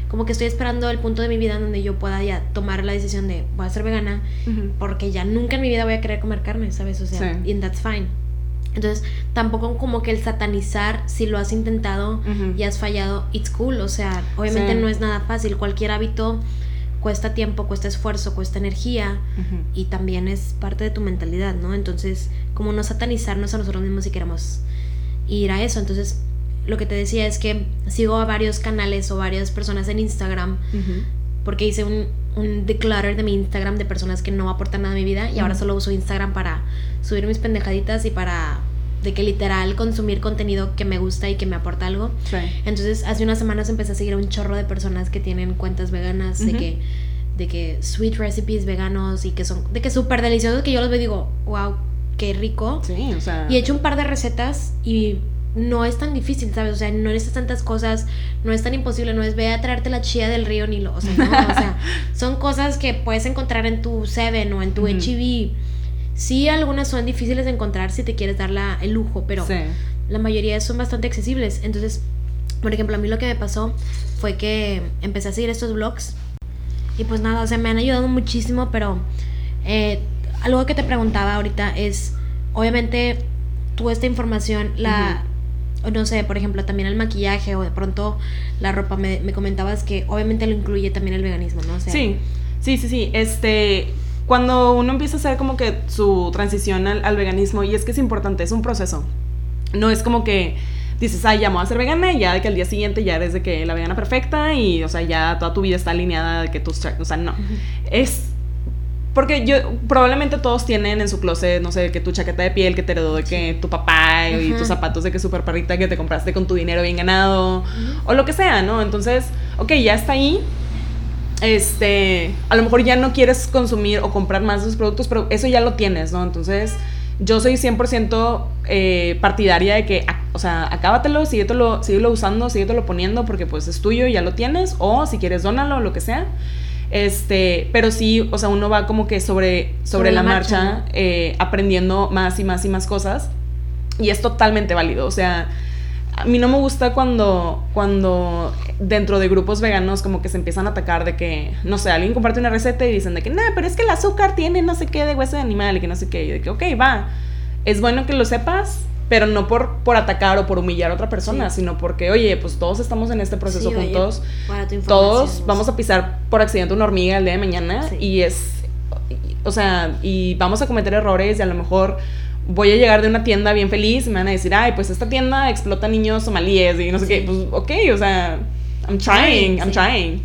como que estoy esperando el punto de mi vida donde yo pueda ya tomar la decisión de voy a ser vegana porque ya nunca en mi vida voy a querer comer carne, ¿sabes? O sea, and that's fine. Entonces, tampoco como que el satanizar, si lo has intentado y has fallado, it's cool. O sea, obviamente no es nada fácil. Cualquier hábito cuesta tiempo, cuesta esfuerzo, cuesta energía y también es parte de tu mentalidad, ¿no? Entonces, como no satanizarnos a nosotros mismos si queremos ir a eso. Entonces, lo que te decía es que sigo a varios canales o varias personas en Instagram porque hice un, un declutter de mi Instagram de personas que no aportan nada a mi vida y ahora solo uso Instagram para subir mis pendejaditas y para de que literal consumir contenido que me gusta y que me aporta algo. Entonces, hace unas semanas empecé a seguir a un chorro de personas que tienen cuentas veganas, de que de que sweet recipes veganos y que son de que súper deliciosos que yo los veo y digo, "Wow, qué rico." Sí, o sea, y he hecho un par de recetas y no es tan difícil, ¿sabes? O sea, no necesitas tantas cosas, no es tan imposible, no es ve a traerte la chía del río ni lo, o sea, no, o sea, son cosas que puedes encontrar en tu Seven o en tu HEB. Sí, algunas son difíciles de encontrar si te quieres dar la, el lujo, pero la mayoría son bastante accesibles. Entonces, por ejemplo, a mí lo que me pasó fue que empecé a seguir estos blogs y pues nada, o sea, me han ayudado muchísimo, pero eh, algo que te preguntaba ahorita es, obviamente, tú esta información la no sé, por ejemplo, también el maquillaje o de pronto la ropa, me, comentabas que obviamente lo incluye también el veganismo, ¿no? sí, sí, sí, sí. Este, cuando uno empieza a hacer como que su transición al, veganismo, y es que es importante, es un proceso. No es como que dices, ay, ya me voy a ser vegana y ya de que al día siguiente ya eres de que la vegana perfecta y, o sea, ya toda tu vida está alineada de que tus... O sea, no. Es porque yo, probablemente todos tienen en su closet, no sé, que tu chaqueta de piel que te heredó de que tu papá y tus zapatos de que super perrita que te compraste con tu dinero bien ganado, o lo que sea, ¿no? Entonces, ok, ya está ahí. Este, a lo mejor ya no quieres consumir o comprar más de esos productos, pero eso ya lo tienes, ¿no? Entonces, yo soy 100% eh, partidaria de que, o sea, acábatelo, síguelo, síguelo usando, síguelo poniendo porque pues es tuyo y ya lo tienes, o si quieres, dónalo, lo que sea. Este, pero sí, o sea, uno va como que sobre, sobre, la, marcha, eh, aprendiendo más y más y más cosas. Y es totalmente válido. O sea, a mí no me gusta cuando, cuando dentro de grupos veganos como que se empiezan a atacar de que, no sé, alguien comparte una receta y dicen de que, no, pero es que el azúcar tiene no sé qué de hueso de animal y que no sé qué. Y de que, ok, va. Es bueno que lo sepas, pero no por, por atacar o por humillar a otra persona, sino porque, oye, pues todos estamos en este proceso juntos. todos vamos a pisar por accidente una hormiga el día de mañana y es, o sea, y vamos a cometer errores y a lo mejor voy a llegar de una tienda bien feliz y me van a decir, ay, pues esta tienda explota niños somalíes y no sé qué. Pues, ok, o sea, I'm trying, I'm trying.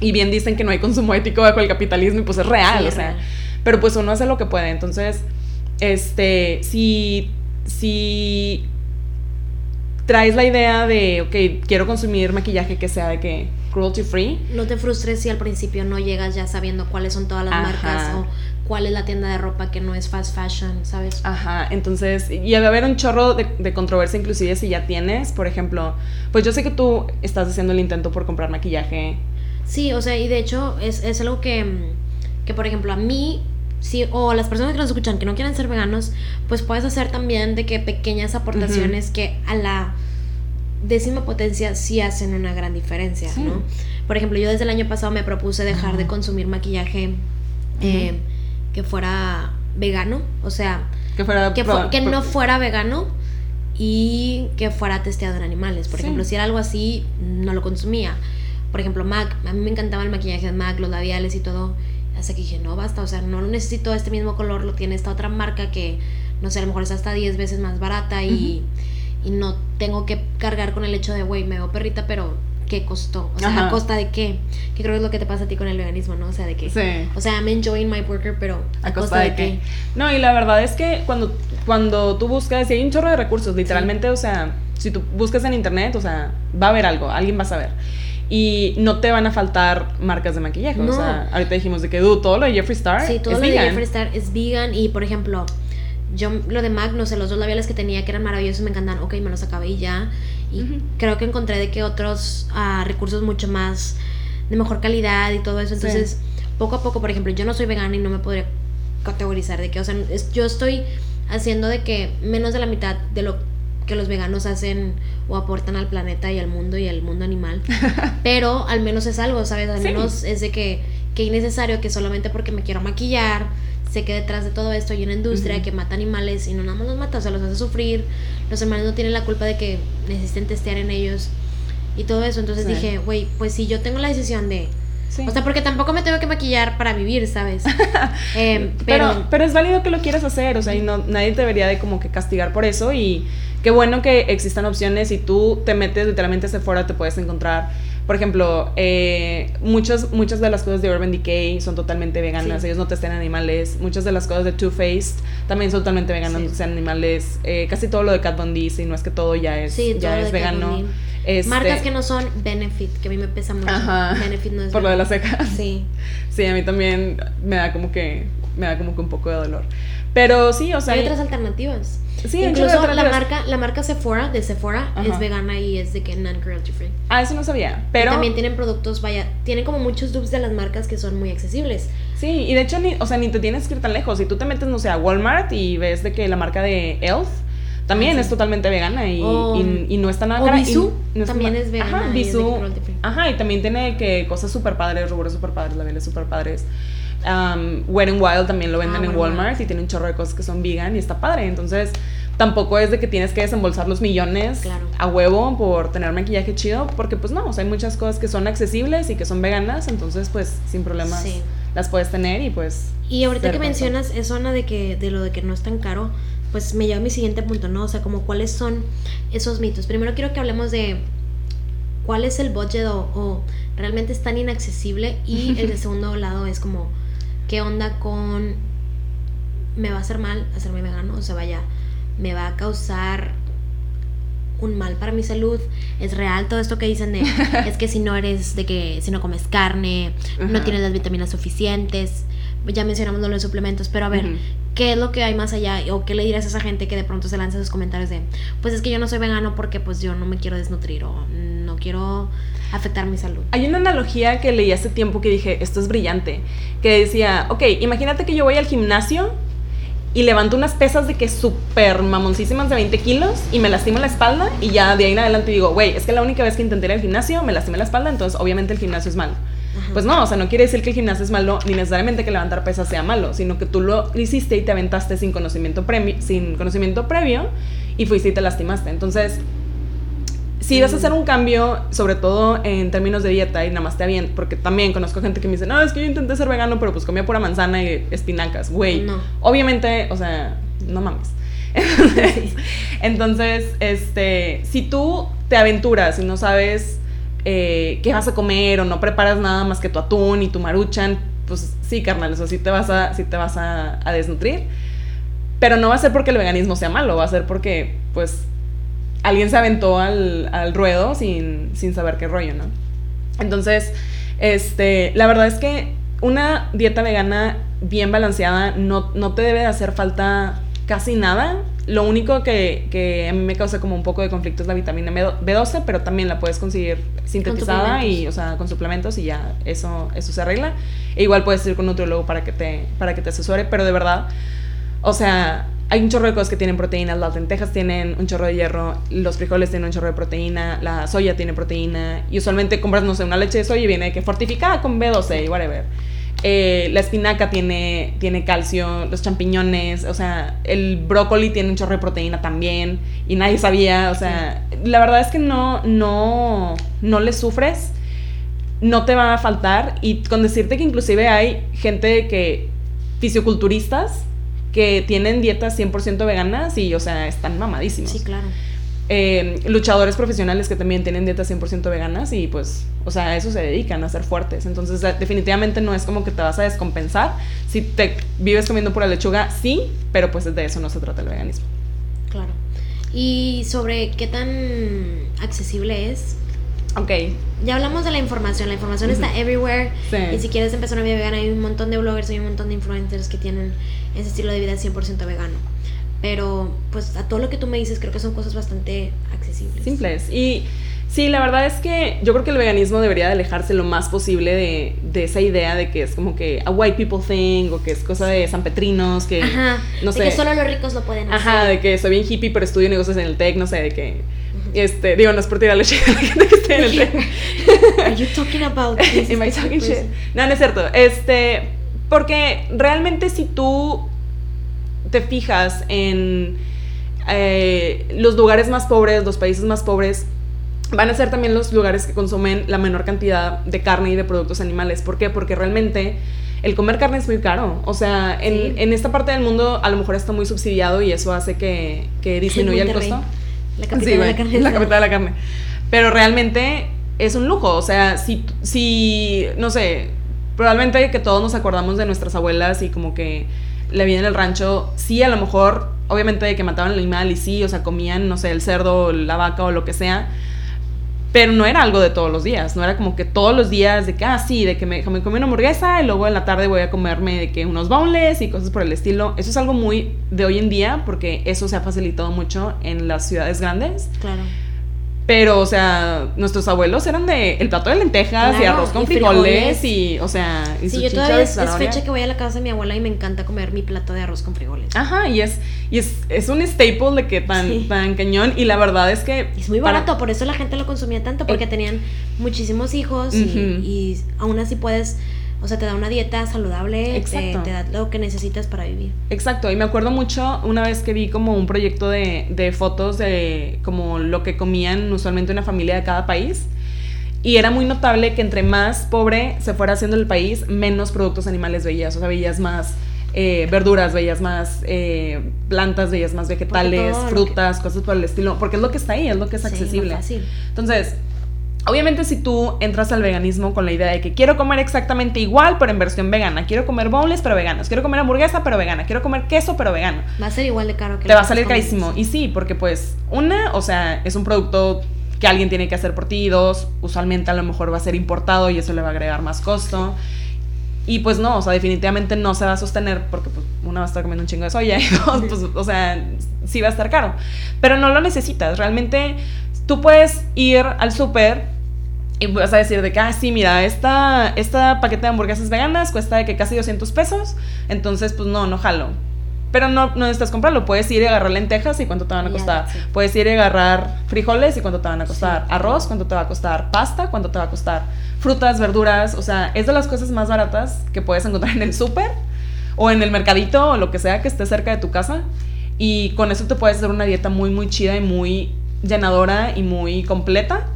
Y bien dicen que no hay consumo ético bajo el capitalismo y pues es real, o sea. Pero pues uno hace lo que puede. Entonces, este, si, si traes la idea de, ok, quiero consumir maquillaje que sea de que cruelty free. No te frustres si al principio no llegas ya sabiendo cuáles son todas las marcas o cuál es la tienda de ropa que no es fast fashion, ¿sabes? Ajá, entonces, y debe haber un chorro de, controversia inclusive si ya tienes, por ejemplo, pues yo sé que tú estás haciendo el intento por comprar maquillaje. Sí, o sea, y de hecho es, es algo que, que, por ejemplo, a mí Sí, o las personas que nos escuchan que no quieren ser veganos, pues puedes hacer también de que pequeñas aportaciones que a la décima potencia sí hacen una gran diferencia, ¿no? Por ejemplo, yo desde el año pasado me propuse dejar de consumir maquillaje eh, que fuera vegano, o sea, que, fuera que, que no fuera vegano y que fuera testeado en animales. Por ejemplo, si era algo así, no lo consumía. Por ejemplo, MAC, a mí me encantaba el maquillaje de MAC, los labiales y todo. Hasta que dije, no, basta, o sea, no lo necesito este mismo color, lo tiene esta otra marca que, no sé, a lo mejor es hasta 10 veces más barata y, y no tengo que cargar con el hecho de, güey, me veo perrita, pero qué costó, o sea, a costa de qué, que creo que es lo que te pasa a ti con el veganismo, ¿no? O sea, de qué, sí. o sea, I'm enjoying my burger, pero a, costa, de, qué? No, y la verdad es que cuando, cuando tú buscas, y hay un chorro de recursos, literalmente, o sea, si tú buscas en internet, o sea, va a haber algo, alguien va a saber. Y no te van a faltar marcas de maquillaje. O sea, ahorita dijimos de que todo lo de Jeffree Star. Sí, todo lo de Jeffree Star es vegan. Y por ejemplo, yo lo de MAC, no sé, los dos labiales que tenía que eran maravillosos, me encantan. Ok, me los acabé y ya. Y creo que encontré de que otros uh, recursos mucho más de mejor calidad y todo eso. Entonces, poco a poco, por ejemplo, yo no soy vegana y no me podría categorizar de que, o sea, yo estoy haciendo de que menos de la mitad de lo que los veganos hacen o aportan al planeta y al mundo y al mundo animal. Pero al menos es algo, ¿sabes? Al menos es de que, que innecesario que solamente porque me quiero maquillar sé que detrás de todo esto hay una industria que mata animales y no nada más los mata, o sea, los hace sufrir. Los hermanos no tienen la culpa de que necesiten testear en ellos y todo eso. Entonces dije, güey, pues si yo tengo la decisión de... O sea, porque tampoco me tengo que maquillar para vivir, ¿sabes? Em, pero, pero, es válido que lo quieras hacer, o sea, y no, nadie debería de como que castigar por eso y qué bueno que existan opciones y tú te metes literalmente hacia afuera, te puedes encontrar por ejemplo, eh, muchas, muchas de las cosas de Urban Decay son totalmente veganas, ellos no testan animales. Muchas de las cosas de Too Faced también son totalmente veganas, no testan animales. Eh, casi todo lo de Kat Von D, si no es que todo ya es, ya es vegano. Este, Marcas que no son Benefit, que a mí me pesa mucho. Benefit no es Por lo de las cejas. Sí. Sí, a mí también me da como que me da como que un poco de dolor. Pero sí, o sea, hay otras alternativas. Sí, incluso la marca, la marca Sephora de Sephora es vegana y es de que non cruelty free. Ah, eso no sabía. Pero también tienen productos, vaya, tienen como muchos dupes de las marcas que son muy accesibles. Sí, y de hecho ni, o sea, ni te tienes que ir tan lejos. Si tú te metes, no sé, a Walmart y ves de que la marca de Elf también ah, es totalmente vegana y, y, no está nada cara. Bisú también es vegana. Ajá, Bisú. Ajá, y también tiene que cosas súper padres, rubros súper padres, labiales súper padres. Um, Wet n Wild también lo venden ah, en Walmart y tiene un chorro de cosas que son vegan y está padre. Entonces, tampoco es de que tienes que desembolsar los millones a huevo por tener maquillaje chido, porque pues no, o sea, hay muchas cosas que son accesibles y que son veganas, entonces pues sin problemas las puedes tener y pues... Y ahorita que mencionas eso, Ana, de, que, de lo de que no es tan caro, pues me lleva a mi siguiente punto, ¿no? O sea, como cuáles son esos mitos. Primero quiero que hablemos de cuál es el budget o, o realmente es tan inaccesible y el de segundo lado es como qué onda con me va a hacer mal hacerme vegano, o sea, vaya, me va a causar un mal para mi salud. Es real todo esto que dicen de es que si no eres de que si no comes carne, no tienes las vitaminas suficientes. Ya mencionamos los suplementos, pero a ver, ¿qué es lo que hay más allá? ¿O qué le dirías a esa gente que de pronto se lanza esos comentarios de, pues es que yo no soy vegano porque pues yo no me quiero desnutrir o no quiero afectar mi salud? Hay una analogía que leí hace tiempo que dije, esto es brillante, que decía, ok, imagínate que yo voy al gimnasio y levanto unas pesas de que súper mamoncísimas de 20 kilos y me lastimo la espalda y ya de ahí en adelante digo, güey, es que la única vez que intenté ir al gimnasio me lastimé la espalda, entonces obviamente el gimnasio es malo. Pues no, o sea, no quiere decir que el gimnasio es malo, ni necesariamente que levantar pesas sea malo, sino que tú lo hiciste y te aventaste sin conocimiento, sin conocimiento previo y fuiste y te lastimaste. Entonces, si vas a hacer un cambio, sobre todo en términos de dieta y nada más te bien, porque también conozco gente que me dice, no, es que yo intenté ser vegano, pero pues comía pura manzana y espinacas, güey. No. Obviamente, o sea, no mames. Entonces, este, si tú te aventuras y no sabes eh, qué vas a comer o no preparas nada más que tu atún y tu maruchan, pues sí, carnal, eso sí te vas a, sí te vas a, desnutrir. Pero no va a ser porque el veganismo sea malo, va a ser porque, pues, alguien se aventó al, al ruedo sin, sin, saber qué rollo, ¿no? Entonces, este, la verdad es que una dieta vegana bien balanceada no, no te debe de hacer falta casi nada. Lo único que, que, a mí me causa como un poco de conflicto es la vitamina B12, pero también la puedes conseguir sintetizada y, o sea, con suplementos y ya eso, eso se arregla. E igual puedes ir con un nutriólogo para que te, para que te asesore, pero de verdad, o sea, hay un chorro de cosas que tienen proteína. Las lentejas tienen un chorro de hierro, los frijoles tienen un chorro de proteína, la soya tiene proteína. Y usualmente compras, no sé, una leche de soya y viene que fortificada con B12 y whatever. Eh, la espinaca tiene, tiene calcio, los champiñones, o sea, el brócoli tiene un chorro de proteína también y nadie sabía, o sea, la verdad es que no, no, no le sufres, no te va a faltar y con decirte que inclusive hay gente que, fisioculturistas, que tienen dietas 100% veganas y, o sea, están mamadísimos. Sí, claro. Eh, luchadores profesionales que también tienen dietas 100% veganas y pues, o sea, a eso se dedican, a ser fuertes. Entonces, definitivamente no es como que te vas a descompensar. Si te vives comiendo pura lechuga, sí, pero pues de eso no se trata el veganismo. Claro. ¿Y sobre qué tan accesible es? Ok. Ya hablamos de la información, la información está everywhere. Y si quieres empezar una vida vegana, hay un montón de bloggers, hay un montón de influencers que tienen ese estilo de vida 100% vegano. Pero pues a todo lo que tú me dices creo que son cosas bastante accesibles. Simples. Y sí, la verdad es que yo creo que el veganismo debería de alejarse lo más posible de, de esa idea de que es como que a white people thing o que es cosa de sanpetrinos, que Ajá, no de que solo los ricos lo pueden hacer. Ajá, de que soy bien hippie pero estudio negocios en el tech, no sé, de que este, digo, no es por tirarle shit a la gente que esté en el tech. Are you talking about this? Am I talking shit? No, no es cierto. Este, porque realmente si tú te fijas en eh, los lugares más pobres, los países más pobres, van a ser también los lugares que consumen la menor cantidad de carne y de productos animales. ¿Por qué? Porque realmente el comer carne es muy caro. O sea, en, esta parte del mundo a lo mejor está muy subsidiado y eso hace que, que disminuya el costo. La capital de la carne. La capital de la carne. Pero realmente es un lujo. O sea, si, si no sé, probablemente que todos nos acordamos de nuestras abuelas y como que la vida en el rancho, sí, a lo mejor, obviamente de que mataban al animal y sí, o sea, comían, no sé, el cerdo, la vaca o lo que sea, pero no era algo de todos los días, no era como que todos los días de que, ah, sí, de que me, me comí una hamburguesa y luego en la tarde voy a comerme de que unos boneless y cosas por el estilo. Eso es algo muy de hoy en día porque eso se ha facilitado mucho en las ciudades grandes. Claro. Pero, o sea, nuestros abuelos eran de el plato de lentejas y arroz con frijoles, y, o sea, y sí, yo todavía es, fecha que voy a la casa de mi abuela y me encanta comer mi plato de arroz con frijoles. Ajá, y es y es, es un staple de que tan, tan cañón y la verdad es que... Es muy barato, por eso la gente lo consumía tanto, porque eh, tenían muchísimos hijos y, y aún así puedes o sea, te da una dieta saludable, te, da lo que necesitas para vivir. Exacto, y me acuerdo mucho una vez que vi como un proyecto de, de fotos de como lo que comían usualmente una familia de cada país. Y era muy notable que entre más pobre se fuera haciendo el país, menos productos animales veías. O sea, veías más eh, verduras, veías más eh, plantas, veías más vegetales, frutas, cosas por el estilo. Porque es lo que está ahí, es lo que es accesible. Entonces, Obviamente si tú entras al veganismo con la idea de que quiero comer exactamente igual, pero en versión vegana, quiero comer bowls pero veganos, quiero comer hamburguesa pero vegana, quiero comer queso pero vegano. Va a ser igual de caro que Te va a salir carísimo. Y sí, porque pues una, o sea, es un producto que alguien tiene que hacer por ti, dos, usualmente a lo mejor va a ser importado y eso le va a agregar más costo. Y pues no, o sea, definitivamente no se va a sostener porque pues, una va a estar comiendo un chingo de soya y dos, pues, o sea, sí va a estar caro. Pero no lo necesitas, realmente tú puedes ir al súper y vas a decir de que, ah, sí, mira, esta, esta paquete de hamburguesas veganas cuesta de que casi 200 pesos, entonces pues no, no jalo pero no, no necesitas comprarlo. Puedes ir y agarrar lentejas y cuánto te van a costar. Puedes ir y agarrar frijoles y cuánto te van a costar. Arroz, cuánto te va a costar. Pasta, cuánto te va a costar. Frutas, verduras. O sea, es de las cosas más baratas que puedes encontrar en el súper o en el mercadito o lo que sea que esté cerca de tu casa. Y con eso te puedes hacer una dieta muy, muy chida y muy llenadora y muy completa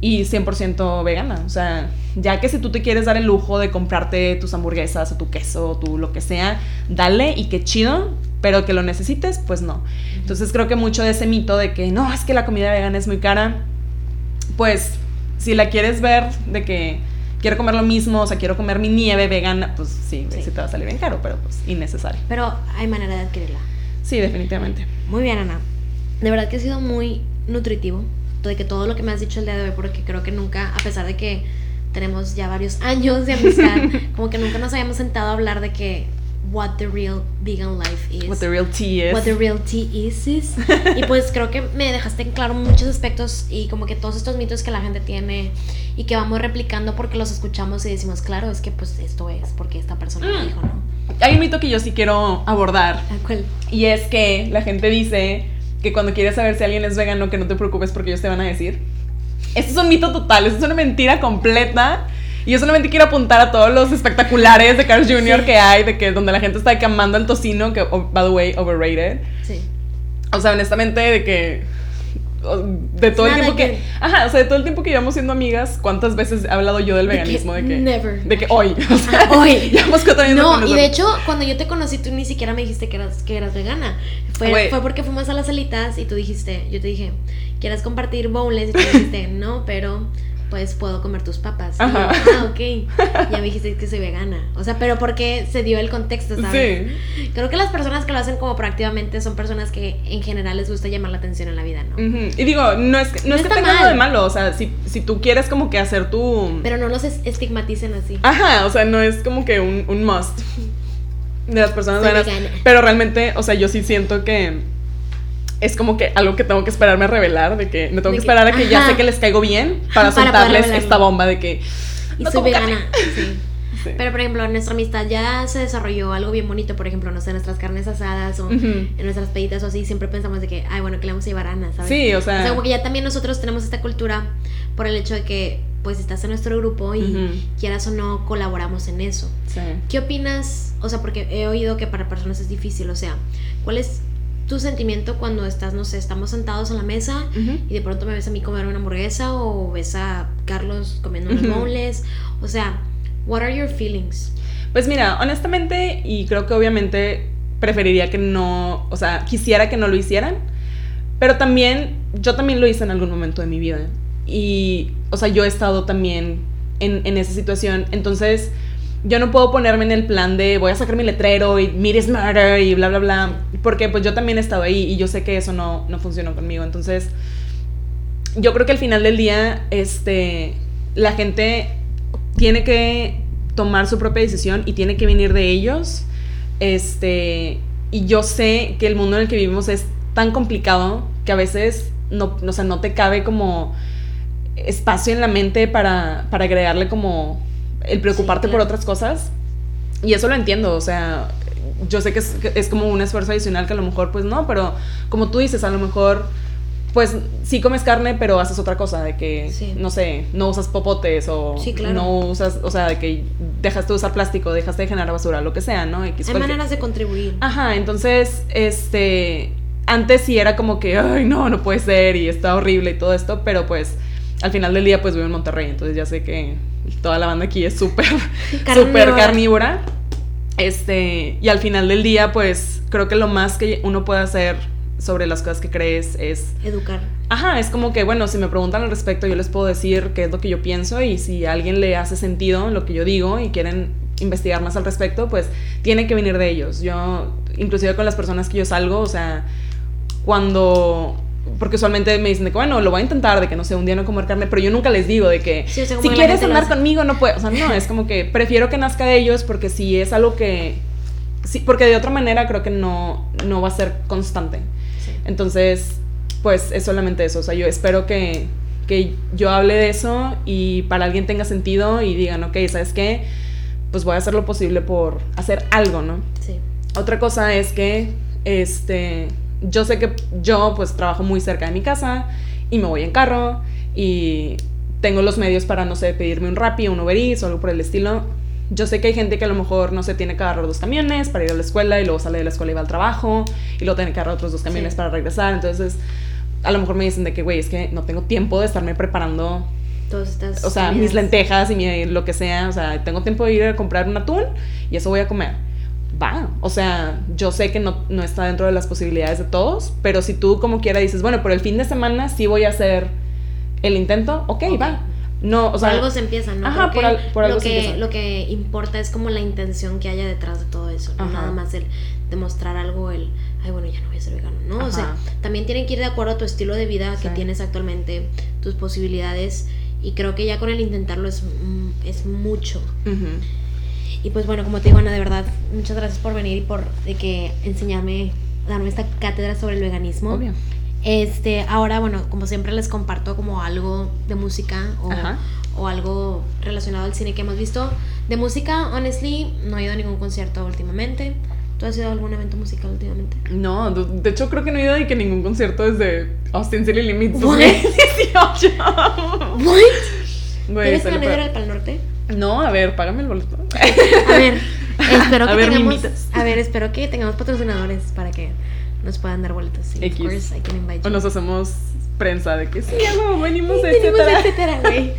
y 100% vegana. O sea, ya que si tú te quieres dar el lujo de comprarte tus hamburguesas o tu queso o tu lo que sea, dale y qué chido, pero que lo necesites, pues no. Entonces creo que mucho de ese mito de que no, es que la comida vegana es muy cara, pues si la quieres ver de que quiero comer lo mismo, o sea, quiero comer mi nieve vegana, pues sí, sí. te va a salir bien caro, pero pues innecesario. Pero hay manera de adquirirla. Sí, definitivamente. Muy bien, Ana. De verdad que ha sido muy nutritivo de que todo lo que me has dicho el día de hoy, porque creo que nunca, a pesar de que tenemos ya varios años de amistad, como que nunca nos habíamos sentado a hablar de que what the real vegan life is. What the real tea is. What the real tea is. y pues creo que me dejaste en claro muchos aspectos y como que todos estos mitos que la gente tiene y que vamos replicando porque los escuchamos y decimos, claro, es que pues esto es porque esta persona lo mm. dijo, ¿no? Hay un mito que yo sí quiero abordar. ¿Cuál? Y es que la gente dice que cuando quieres saber si alguien es vegano, que no te preocupes porque ellos te van a decir. Esto es un mito total, esto es una mentira completa. Y yo solamente quiero apuntar a todos los espectaculares de Carl Jr. que hay, de que donde la gente está quemando el tocino, que, oh, by the way, overrated. Sí. O sea, honestamente, de que de todo el tiempo que, ajá o sea de todo el tiempo que llevamos siendo amigas cuántas veces he hablado yo del veganismo de que, never. de que hoy o sea, hoy. llevamos cuatro años no y de hecho cuando yo te conocí tú ni siquiera me dijiste que eras que eras vegana. Fue, fue porque fuimos a las salitas y tú dijiste yo te dije quieres compartir bowls y tú dijiste no pero pues puedo comer tus papas. ah, ok. Ya me dijiste que soy vegana. O sea, pero porque se dio el contexto, ¿sabes? Sí. Creo que las personas que lo hacen como proactivamente son personas que en general les gusta llamar la atención en la vida, ¿no? Y digo, no es, que, no, es que tenga nada de malo. O sea, si, si, tú quieres como que hacer tu. Pero no los estigmaticen así. Ajá, o sea, no es como que un, un must de las personas veganas. Pero realmente, o sea, yo sí siento que es como que algo que tengo que esperarme a revelar, de que me tengo que, esperar a que ya sé que les caigo bien para, soltarles esta bomba de que... Y soy vegana, sí. Pero, por ejemplo, en nuestra amistad ya se desarrolló algo bien bonito, por ejemplo, no sé, en nuestras carnes asadas o en nuestras peditas o así, siempre pensamos de que, ay, bueno, que le vamos a llevar a Ana, ¿sabes? Sí, o sea... O sea, como que ya también nosotros tenemos esta cultura por el hecho de que, pues, estás en nuestro grupo y quieras o no, colaboramos en eso. Sí. ¿Qué opinas? O sea, porque he oído que para personas es difícil, o sea, ¿cuál es tu sentimiento cuando estás, no sé, estamos sentados en la mesa y de pronto me ves a mí comer una hamburguesa o ves a Carlos comiendo unos bowls? O sea, what are your feelings? Pues mira, honestamente, y creo que obviamente preferiría que no, o sea, quisiera que no lo hicieran, pero también, yo también lo hice en algún momento de mi vida. Y, o sea, yo he estado también en, en esa situación. Entonces, yo no puedo ponerme en el plan de voy a sacar mi letrero y meat is murder y bla, bla, bla, porque pues yo también he estado ahí y yo sé que eso no, no funcionó conmigo. Entonces, yo creo que al final del día, este, la gente tiene que tomar su propia decisión y tiene que venir de ellos. Este, y yo sé que el mundo en el que vivimos es tan complicado que a veces no, o sea, no te cabe como espacio en la mente para, para agregarle como el preocuparte por otras cosas. Y eso lo entiendo, o sea, yo sé que es, como un esfuerzo adicional que a lo mejor pues no, pero como tú dices, a lo mejor pues sí comes carne, pero haces otra cosa, de que, no sé, no usas popotes o no usas, o sea, de que dejaste de usar plástico, dejaste de generar basura, lo que sea, ¿no? Hay maneras de contribuir. Ajá, entonces, este, antes sí era como que, ay, no, no puede ser y está horrible y todo esto, pero pues al final del día pues vivo en Monterrey, entonces ya sé que toda la banda aquí es súper, súper carnívora. Este, y al final del día, pues creo que lo más que uno puede hacer sobre las cosas que crees es... Educar. Ajá, es como que, bueno, si me preguntan al respecto, yo les puedo decir qué es lo que yo pienso y si a alguien le hace sentido lo que yo digo y quieren investigar más al respecto, pues tiene que venir de ellos. Yo, inclusive con las personas que yo salgo, o sea, cuando porque usualmente me dicen de que, bueno, lo voy a intentar, de que no sé, un día no comer carne, pero yo nunca les digo de que Sí, o sea, como si quieres andar conmigo no puedo, o sea, no, es como que prefiero que nazca de ellos porque si es algo que, sí, porque de otra manera creo que no, no va a ser constante. Sí. Entonces, pues es solamente eso, o sea, yo espero que, que yo hable de eso y para alguien tenga sentido y digan, ok, ¿sabes qué? Pues voy a hacer lo posible por hacer algo, ¿no? Sí. Otra cosa es que, este, yo sé que yo pues trabajo muy cerca de mi casa y me voy en carro y tengo los medios para, no sé, pedirme un Rappi, un Uber Eats o algo por el estilo. Yo sé que hay gente que a lo mejor, no sé, tiene que agarrar dos camiones para ir a la escuela y luego sale de la escuela y va al trabajo y luego tiene que agarrar otros dos camiones Sí. para regresar. Entonces, a lo mejor me dicen de que, güey, es que no tengo tiempo de estarme preparando Todas estas. o sea, comidas. mis lentejas y mi, lo que sea, o sea, tengo tiempo de ir a comprar un atún y eso voy a comer. Va, o sea, yo sé que no, no está dentro de las posibilidades de todos, pero si tú como quiera dices, bueno, por el fin de semana sí voy a hacer el intento, ok, Ok. va. No, o Por sea, algo se empieza, ¿no? Ajá, por al- por algo lo se que, empieza. Lo que importa es como la intención que haya detrás de todo eso, no Ajá. nada más el demostrar algo, el, ay, bueno, ya no voy a ser vegano, ¿no? O sea, Ajá. también tienen que ir de acuerdo a tu estilo de vida que tienes actualmente, tus posibilidades, y creo que ya con el intentarlo es, mm, es mucho. ujú. Y pues bueno, como te digo, Ana, de verdad, muchas gracias por venir y por de que enseñarme, darme esta cátedra sobre el veganismo. obvio. Este, ahora, bueno, como siempre les comparto como algo de música o, o algo relacionado al cine que hemos visto. De música, honestly, no he ido a ningún concierto últimamente. ¿Tú has ido a algún evento musical últimamente? No, de hecho creo que no he ido de que ningún concierto desde Austin City Limits What? 2018. ¿What? Güey, ¿Tienes planeado ir al Pal Norte? No, a ver, págame el boleto. A ver, espero que A ver, tengamos... A ver, espero que tengamos patrocinadores para que nos puedan dar boletos. Sí, of X. course, I can invite O nos hacemos prensa de que sí, güey, venimos, tenemos etcétera. etcétera, güey.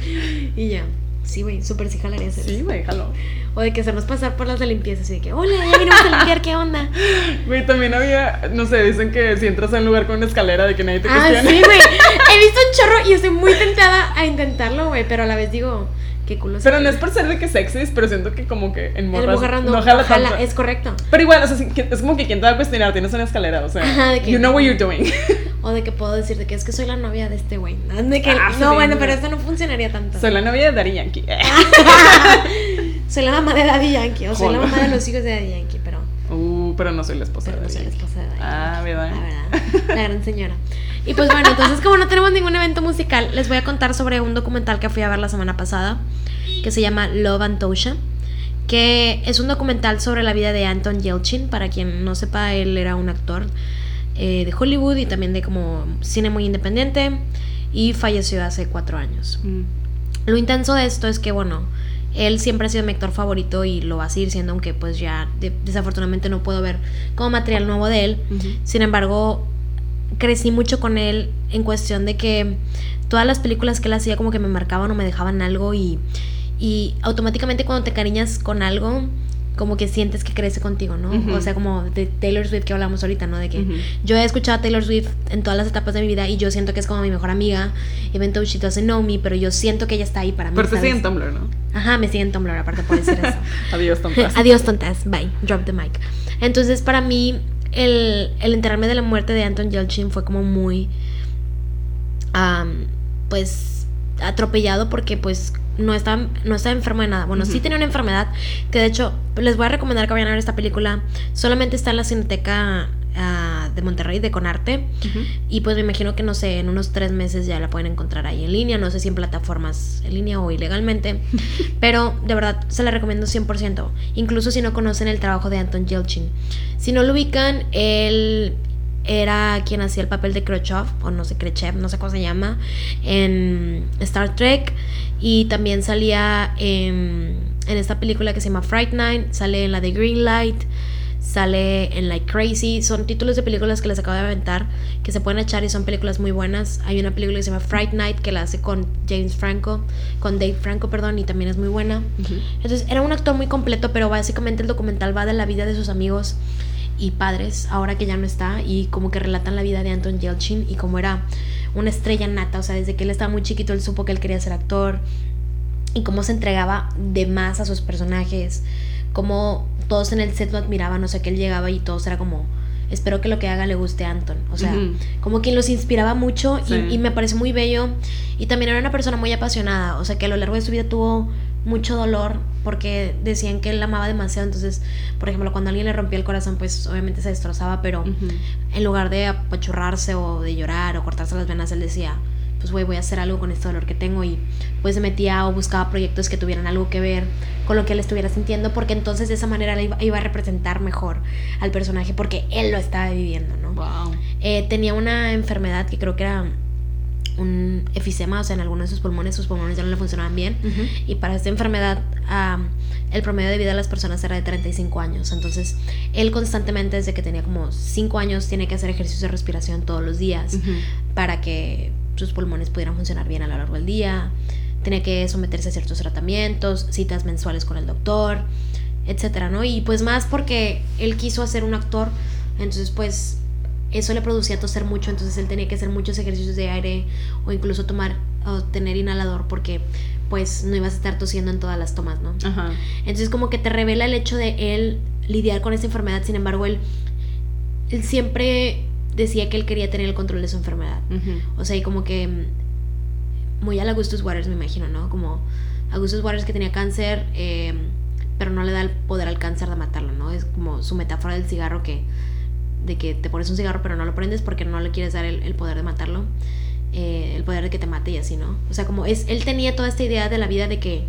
Y ya. Sí, güey, súper sí jalaría hacer Sí, güey, jalo. O de que hacernos pasar por las de limpieza, así de que, hola, ya vinimos a limpiar, ¿qué onda? Güey, también había, no sé, dicen que si entras a un lugar con una escalera de que nadie te Ah, cuestione. sí, güey. He visto un chorro y estoy muy tentada a intentarlo, güey, pero a la vez digo, qué culo. Pero no es por ser de que sexys, pero siento que como que en morras no, no jala jala, tanto. es correcto. Pero igual, o sea, es como que quien te va a cuestionar, tienes una escalera, o sea, Ajá, de que- you know what you're doing. O de que puedo decirte que es que soy la novia de este güey. De que, Ah, no, sí, bueno, no. pero esto no funcionaría tanto. Soy la novia de Daddy Yankee. soy la mamá de Daddy Yankee, o soy la Joder. mamá de los hijos de Daddy Yankee, pero, pero no soy la esposa pero de no soy la esposa de Ah, ¿verdad? La verdad, la gran señora. Y pues bueno, entonces como no tenemos ningún evento musical, les voy a contar sobre un documental que fui a ver la semana pasada, que se llama Love and Tosha, que es un documental sobre la vida de Anton Yelchin. Para quien no sepa, él era un actor eh, de Hollywood y también de como cine muy independiente y falleció hace cuatro años. Mm. Lo intenso de esto es que, bueno, él siempre ha sido mi actor favorito y lo va a seguir siendo, aunque pues ya de- desafortunadamente no puedo ver como material nuevo de él. Sin embargo, crecí mucho con él en cuestión de que todas las películas que él hacía como que me marcaban o me dejaban algo y, y automáticamente cuando te cariñas con algo, como que sientes que crece contigo, ¿no? O sea, como de Taylor Swift que hablamos ahorita, ¿no? De que yo he escuchado a Taylor Swift en todas las etapas de mi vida y yo siento que es como mi mejor amiga. Even though she doesn't know me, pero yo siento que ella está ahí para mí. Pero te siguen Tumblr, ¿no? Ajá, me siguen en Tumblr, aparte por decir eso. Adiós, tontas. Adiós, tontas. Bye. Drop the mic. Entonces, para mí, el, el enterarme de la muerte de Anton Yelchin fue como muy. am, pues. atropellado porque, pues. No estaba, no estaba enfermo de nada. Bueno, sí tenía una enfermedad. Que de hecho, les voy a recomendar que vayan a ver esta película. Solamente está en la Cineteca ah, de Monterrey, de Conarte. Y pues me imagino que no sé, en unos tres meses ya la pueden encontrar ahí en línea, no sé si en plataformas en línea o ilegalmente, pero de verdad se la recomiendo 100%, incluso si no conocen el trabajo de Anton Yelchin. Si no lo ubican, él era quien hacía el papel de Khrushchev, o no sé, Khrushchev, no sé cómo se llama, en Star Trek, y también salía en, en esta película que se llama Fright Night, sale en la de Green Light, sale en Like Crazy. Son títulos de películas que les acabo de aventar que se pueden echar y son películas muy buenas. Hay una película que se llama Fright Night que la hace con James Franco, con Dave Franco, perdón, y también es muy buena. Entonces era un actor muy completo, pero básicamente el documental va de la vida de sus amigos y padres, ahora que ya no está, y como que relatan la vida de Anton Yelchin y cómo era una estrella nata, o sea, desde que él estaba muy chiquito él supo que él quería ser actor y cómo se entregaba de más a sus personajes, cómo todos en el set lo admiraban, o sea, que él llegaba y todos era como espero que lo que haga le guste a Anton. O sea, como que los inspiraba mucho y, y, me pareció muy bello. Y también era una persona muy apasionada, o sea, que a lo largo de su vida tuvo mucho dolor porque decían que él amaba demasiado. Entonces, por ejemplo, cuando alguien le rompía el corazón, pues obviamente se destrozaba, pero en lugar de apachurrarse o de llorar o cortarse las venas, él decía, pues güey, voy a hacer algo con este dolor que tengo y pues se metía o buscaba proyectos que tuvieran algo que ver con lo que él estuviera sintiendo porque entonces de esa manera le iba, a representar mejor al personaje porque él lo estaba viviendo, ¿no? Wow. Eh, tenía una enfermedad que creo que era un efisema, o sea, en algunos de sus pulmones, sus pulmones ya no le funcionaban bien. Y para esta enfermedad, el promedio de vida de las personas era de 35 años. Entonces, él constantemente, desde que tenía como 5 años, tiene que hacer ejercicios de respiración todos los días para que sus pulmones pudieran funcionar bien a lo largo del día. Tiene que someterse a ciertos tratamientos, citas mensuales con el doctor, etcétera, ¿no? Y pues más porque él quiso hacer un actor, entonces pues eso le producía toser mucho, entonces él tenía que hacer muchos ejercicios de aire o incluso tomar o tener inhalador porque pues no ibas a estar tosiendo en todas las tomas, ¿no? Ajá. Entonces como que te revela el hecho de él lidiar con esa enfermedad, sin embargo él, él siempre decía que él quería tener el control de su enfermedad. O sea, y como que muy a Augustus Waters me imagino, ¿no? Como Augustus Waters que tenía cáncer, eh, pero no le da el poder al cáncer de matarlo, ¿no? Es como su metáfora del cigarro que de que te pones un cigarro pero no lo prendes porque no le quieres dar el, poder de matarlo, eh, el poder de que te mate y así, ¿no? O sea, como es, él tenía toda esta idea de la vida de que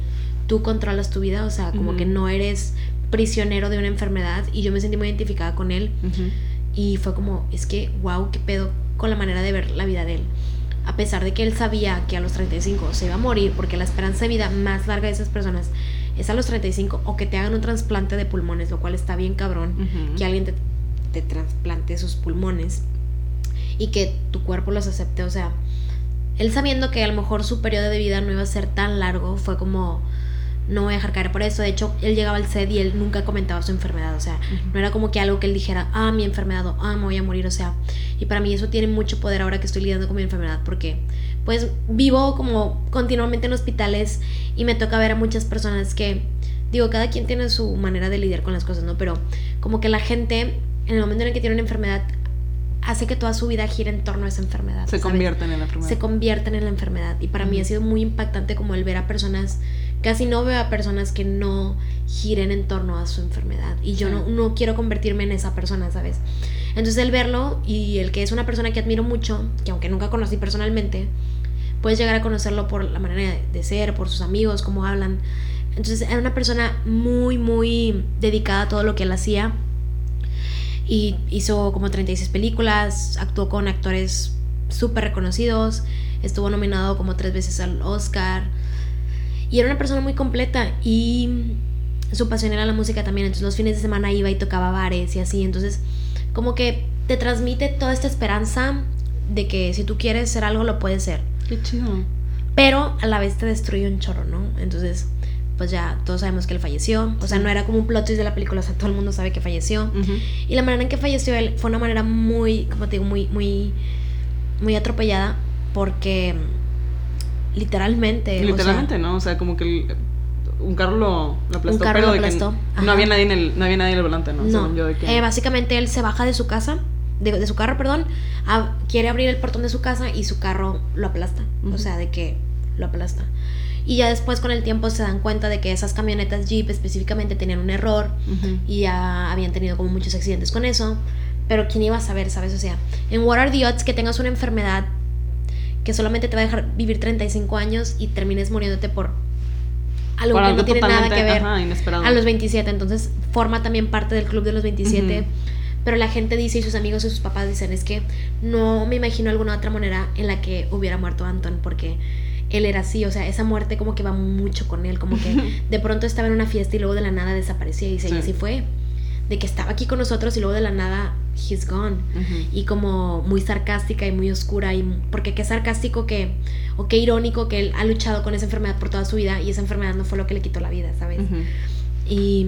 tú controlas tu vida, o sea, como que no eres prisionero de una enfermedad y yo me sentí muy identificada con él y fue como, es que, wow, qué pedo con la manera de ver la vida de él. A pesar de que él sabía que a los 35 se iba a morir porque la esperanza de vida más larga de esas personas es a los 35 o que te hagan un trasplante de pulmones, lo cual está bien cabrón, que alguien te te trasplante sus pulmones y que tu cuerpo los acepte. O sea, él sabiendo que a lo mejor su periodo de vida no iba a ser tan largo, fue como, no voy a dejar caer por eso. De hecho, él llegaba al set y él nunca comentaba su enfermedad. O sea, no era como que algo que él dijera, ah, mi enfermedad, o ah, me voy a morir. O sea, y para mí eso tiene mucho poder ahora que estoy lidiando con mi enfermedad porque pues vivo como continuamente en hospitales y me toca ver a muchas personas que, digo, cada quien tiene su manera de lidiar con las cosas, ¿no? Pero como que la gente en el momento en el que tiene una enfermedad, hace que toda su vida gire en torno a esa enfermedad. Se convierten en la enfermedad. Se convierten en la enfermedad. Y para mí ha sido muy impactante como el ver a personas, casi no veo a personas que no giren en torno a su enfermedad. Y yo no, no quiero convertirme en esa persona, ¿sabes? Entonces el verlo y el que es una persona que admiro mucho, que aunque nunca conocí personalmente, puedes llegar a conocerlo por la manera de ser, por sus amigos, cómo hablan. Entonces era una persona muy, muy dedicada a todo lo que él hacía y hizo como 36 películas, actuó con actores súper reconocidos, estuvo nominado como tres veces al Oscar y era una persona muy completa y su pasión era la música también, entonces los fines de semana iba y tocaba bares y así, entonces como que te transmite toda esta esperanza de que si tú quieres ser algo lo puedes ser. Qué chido. Pero a la vez te destruye un chorro, ¿no? Entonces pues ya todos sabemos que él falleció. O sea, no era como un plot twist de la película, o sea, todo el mundo sabe que falleció. Y la manera en que falleció él fue una manera muy, como te digo, muy, muy, muy atropellada porque literalmente... Literalmente, ¿no? O sea, como que un carro lo, aplastó. Un carro lo aplastó. no había nadie en el, no había nadie en el volante, ¿no? No. Yo de que... Eh, básicamente él se baja de su casa, de, su carro, perdón, quiere abrir el portón de su casa y su carro lo aplasta. O sea, de que lo aplasta. Y ya después con el tiempo se dan cuenta de que esas camionetas Jeep específicamente tenían un error y ya habían tenido como muchos accidentes con eso. Pero ¿quién iba a saber, sabes? O sea, en What Are the Odds que tengas una enfermedad que solamente te va a dejar vivir 35 años y termines muriéndote por algo que no tiene nada que ver a los 27. Entonces forma también parte del club de los 27. Pero la gente dice y sus amigos y sus papás dicen es que no me imagino alguna otra manera en la que hubiera muerto Anton porque él era así, o sea, esa muerte como que va mucho con él, como que de pronto estaba en una fiesta y luego de la nada desaparecía y dice, y así fue, de que estaba aquí con nosotros y luego de la nada, he's gone, y como muy sarcástica y muy oscura, y porque qué sarcástico que, o qué irónico que él ha luchado con esa enfermedad por toda su vida y esa enfermedad no fue lo que le quitó la vida, ¿sabes? y,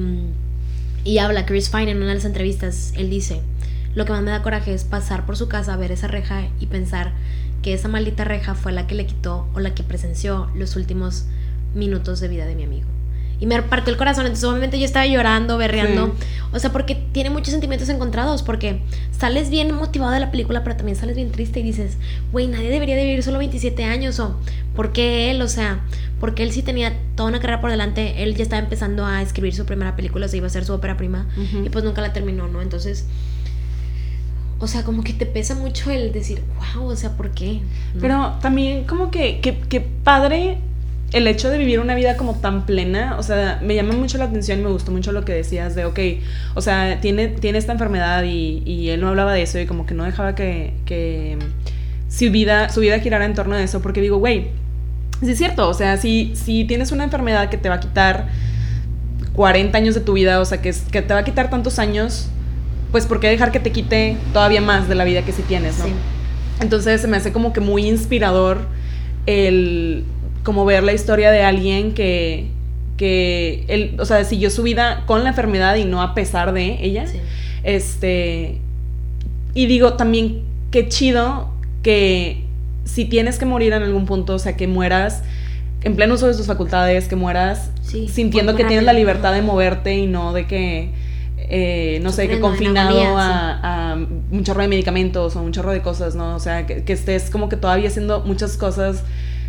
y habla Chris Fine en una de las entrevistas, él dice, lo que más me da coraje es pasar por su casa, ver esa reja y pensar que esa maldita reja fue la que le quitó o la que presenció los últimos minutos de vida de mi amigo. Y me partió el corazón. Entonces, obviamente, yo estaba llorando, berreando. Sí. O sea, porque tiene muchos sentimientos encontrados. Porque sales bien motivado de la película, pero también sales bien triste y dices, güey, nadie debería de vivir solo 27 años. O, ¿por qué él? O sea, porque él sí tenía toda una carrera por delante. Él ya estaba empezando a escribir su primera película, o sea, iba a ser su ópera prima. Y pues nunca la terminó, ¿no? Entonces. O sea, como que te pesa mucho el decir, wow, o sea, ¿por qué? Pero también como que, que, que padre el hecho de vivir una vida como tan plena, o sea, me llama mucho la atención y me gustó mucho lo que decías de, ok, o sea, tiene, tiene esta enfermedad y, y él no hablaba de eso y como que no dejaba que, que su, vida, su vida girara en torno a eso, porque digo, güey, sí es cierto, o sea, si, si tienes una enfermedad que te va a quitar 40 años de tu vida, o sea, que, que te va a quitar tantos años, pues ¿por qué dejar que te quite todavía más de la vida que sí tienes, no? Sí. Entonces se me hace como que muy inspirador el como ver la historia de alguien que que él, o sea, siguió su vida con la enfermedad y no a pesar de ella. Sí. Este y digo también qué chido que si tienes que morir en algún punto, o sea, que mueras en pleno uso de tus facultades, que mueras Sí, sintiendo que tienes la libertad de moverte y no de que, eh, no sé, que confinado a, a un chorro de medicamentos o un chorro de cosas, ¿no? O sea, que, que estés como que todavía haciendo muchas cosas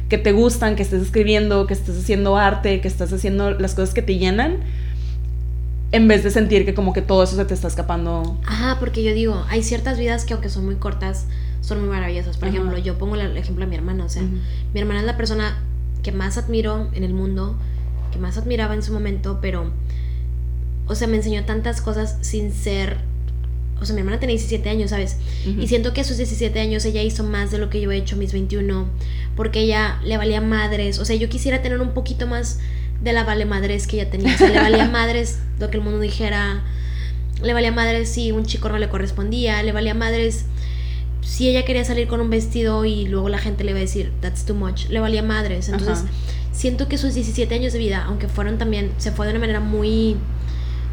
que te gustan, que estés escribiendo, que estés haciendo arte, que estás haciendo las cosas que te llenan, en vez de sentir que como que todo eso se te está escapando. Ajá, porque yo digo, hay ciertas vidas que aunque son muy cortas, son muy maravillosas. Por Ajá. ejemplo, yo pongo el ejemplo de mi hermana, o sea, mi hermana es la persona que más admiro en el mundo, que más admiraba en su momento, pero, o sea, me enseñó tantas cosas sin ser, o sea, mi hermana tenía 17 años, ¿sabes? Y siento que a sus 17 años ella hizo más de lo que yo he hecho a mis 21, porque ella le valía madres, o sea, yo quisiera tener un poquito más de la vale madres que ella tenía, o sea, le valía madres lo que el mundo dijera, le valía madres si un chico no le correspondía, le valía madres si ella quería salir con un vestido y luego la gente le iba a decir, that's too much, le valía madres, entonces Ajá. siento que sus 17 años de vida, aunque fueron también, se fue de una manera muy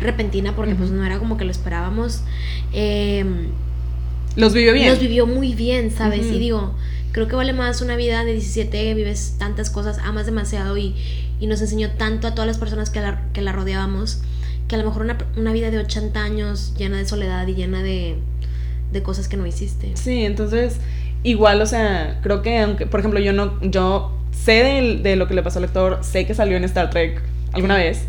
repentina, porque pues no era como que lo esperábamos, eh, Los vivió bien. los vivió muy bien, ¿sabes? Ujú. Y digo, creo que vale más una vida de 17, vives tantas cosas, amas demasiado y, y nos enseñó tanto a todas las personas que la, que la rodeábamos, que a lo mejor una, una vida de 80 años llena de soledad y llena de, de cosas que no hiciste. Sí, entonces, igual, o sea, creo que aunque, por ejemplo, yo no, yo sé del- de, lo que le pasó al actor, sé que salió en Star Trek alguna vez,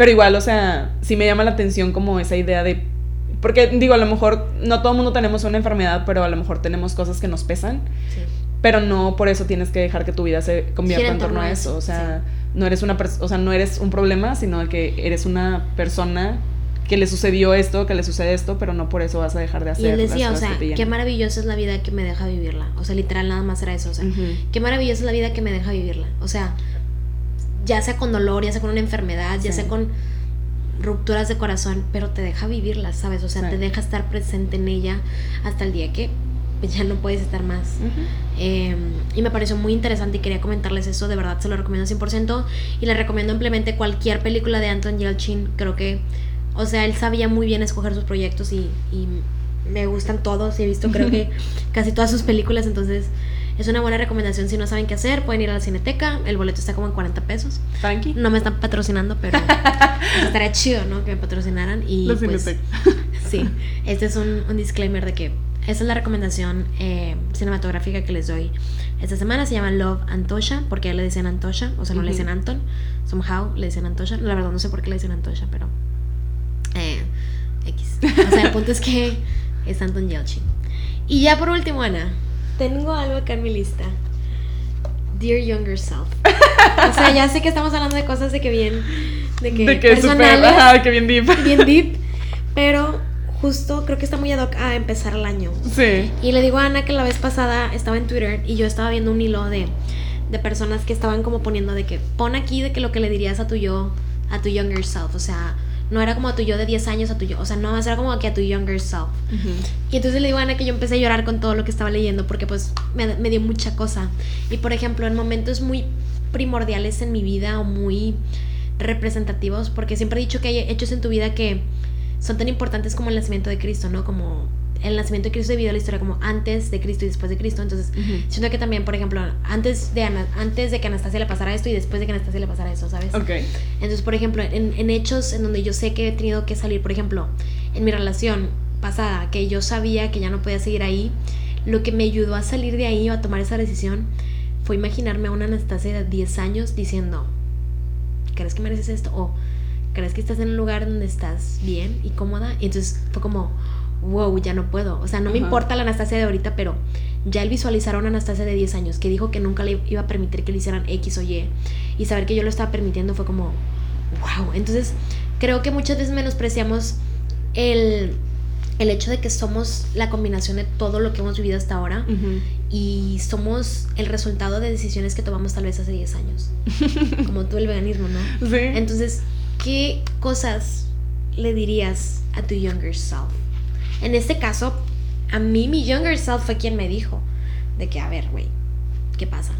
pero igual, o sea, sí me llama la atención como esa idea de, porque digo, a lo mejor no todo el mundo tenemos una enfermedad, pero a lo mejor tenemos cosas que nos pesan, Sí. pero no por eso tienes que dejar que tu vida se convierta en torno a eso, o sea, no eres una, o sea, no eres un problema, sino que eres una persona que le sucedió esto, que le sucede esto, pero no por eso vas a dejar de hacer Y él las decía, o cosas sea, qué maravillosa es la vida que me deja vivirla. O sea, literal nada más era eso. O sea, qué maravillosa es la vida que me deja vivirla. O sea, ya sea con dolor, ya sea con una enfermedad, ya Sí. sea con rupturas de corazón, pero te deja vivirla, ¿sabes? O sea, Sí. te deja estar presente en ella hasta el día que pues, ya no puedes estar más. Eh, y me pareció muy interesante y quería comentarles eso, de verdad se lo recomiendo 100% y les recomiendo ampliamente cualquier película de Anton Yelchin, creo que, o sea, él sabía muy bien escoger sus proyectos y, y me gustan todos y he visto creo que casi todas sus películas, entonces es una buena recomendación si no saben qué hacer, pueden ir a la cineteca, el boleto está como en 40 pesos, Tranqui. no me están patrocinando, pero pues, estaría chido, ¿no? Que me patrocinaran y Los pues, Cineteca. Sí, este es un, un disclaimer de que esa es la recomendación eh, cinematográfica que les doy esta semana. Se llama Love Antosha, porque le dicen Antosha, o sea, no le Ujú. dicen Anton. Somehow le dicen Antosha. La verdad no sé por qué le dicen Antosha, pero. Eh, X. O sea, el punto es que es Anton Yelchin. Y ya por último, Ana, tengo algo acá en mi lista. Dear Younger Self. O sea, ya sé que estamos hablando de cosas de que bien. De que, de que personales ajá, que bien deep. bien deep, pero justo creo que está muy ad hoc a empezar el año. Sí. Y le digo a Ana que la vez pasada estaba en Twitter y yo estaba viendo un hilo de, de personas que estaban como poniendo de que pon aquí de que lo que le dirías a tu yo, a tu younger self, o sea, no era como a tu yo de 10 años, a tu yo, o sea, no, era como que a tu younger self. Y entonces le digo a Ana que yo empecé a llorar con todo lo que estaba leyendo porque pues me, me dio mucha cosa. Y por ejemplo, en momentos muy primordiales en mi vida o muy representativos, porque siempre he dicho que hay hechos en tu vida que son tan importantes como el nacimiento de Cristo, ¿no? Como el nacimiento de Cristo divide la historia como antes de Cristo y después de Cristo. Entonces, siento que también, por ejemplo, antes de, antes de que Anastasia le pasara esto y después de que Anastasia le pasara eso, ¿sabes? Ok. Entonces, por ejemplo, en, en hechos en donde yo sé que he tenido que salir, por ejemplo, en mi relación pasada, que yo sabía que ya no podía seguir ahí, lo que me ayudó a salir de ahí o a tomar esa decisión fue imaginarme a una Anastasia de 10 años diciendo, ¿crees que mereces esto? O ¿crees que estás en un lugar donde estás bien y cómoda? Y entonces fue como, wow, ya no puedo. O sea, no me importa la Anastasia de ahorita, pero ya el visualizar a una Anastasia de 10 años que dijo que nunca le iba a permitir que le hicieran X o Y y saber que yo lo estaba permitiendo fue como, wow. Entonces, creo que muchas veces menospreciamos el, el hecho de que somos la combinación de todo lo que hemos vivido hasta ahora y somos el resultado de decisiones que tomamos tal vez hace 10 años. como tú el veganismo, ¿no? Sí. Entonces, ¿qué cosas le dirías a tu younger self? En este caso, a mí mi younger self fue quien me dijo de que, a ver, güey, ¿qué pasa?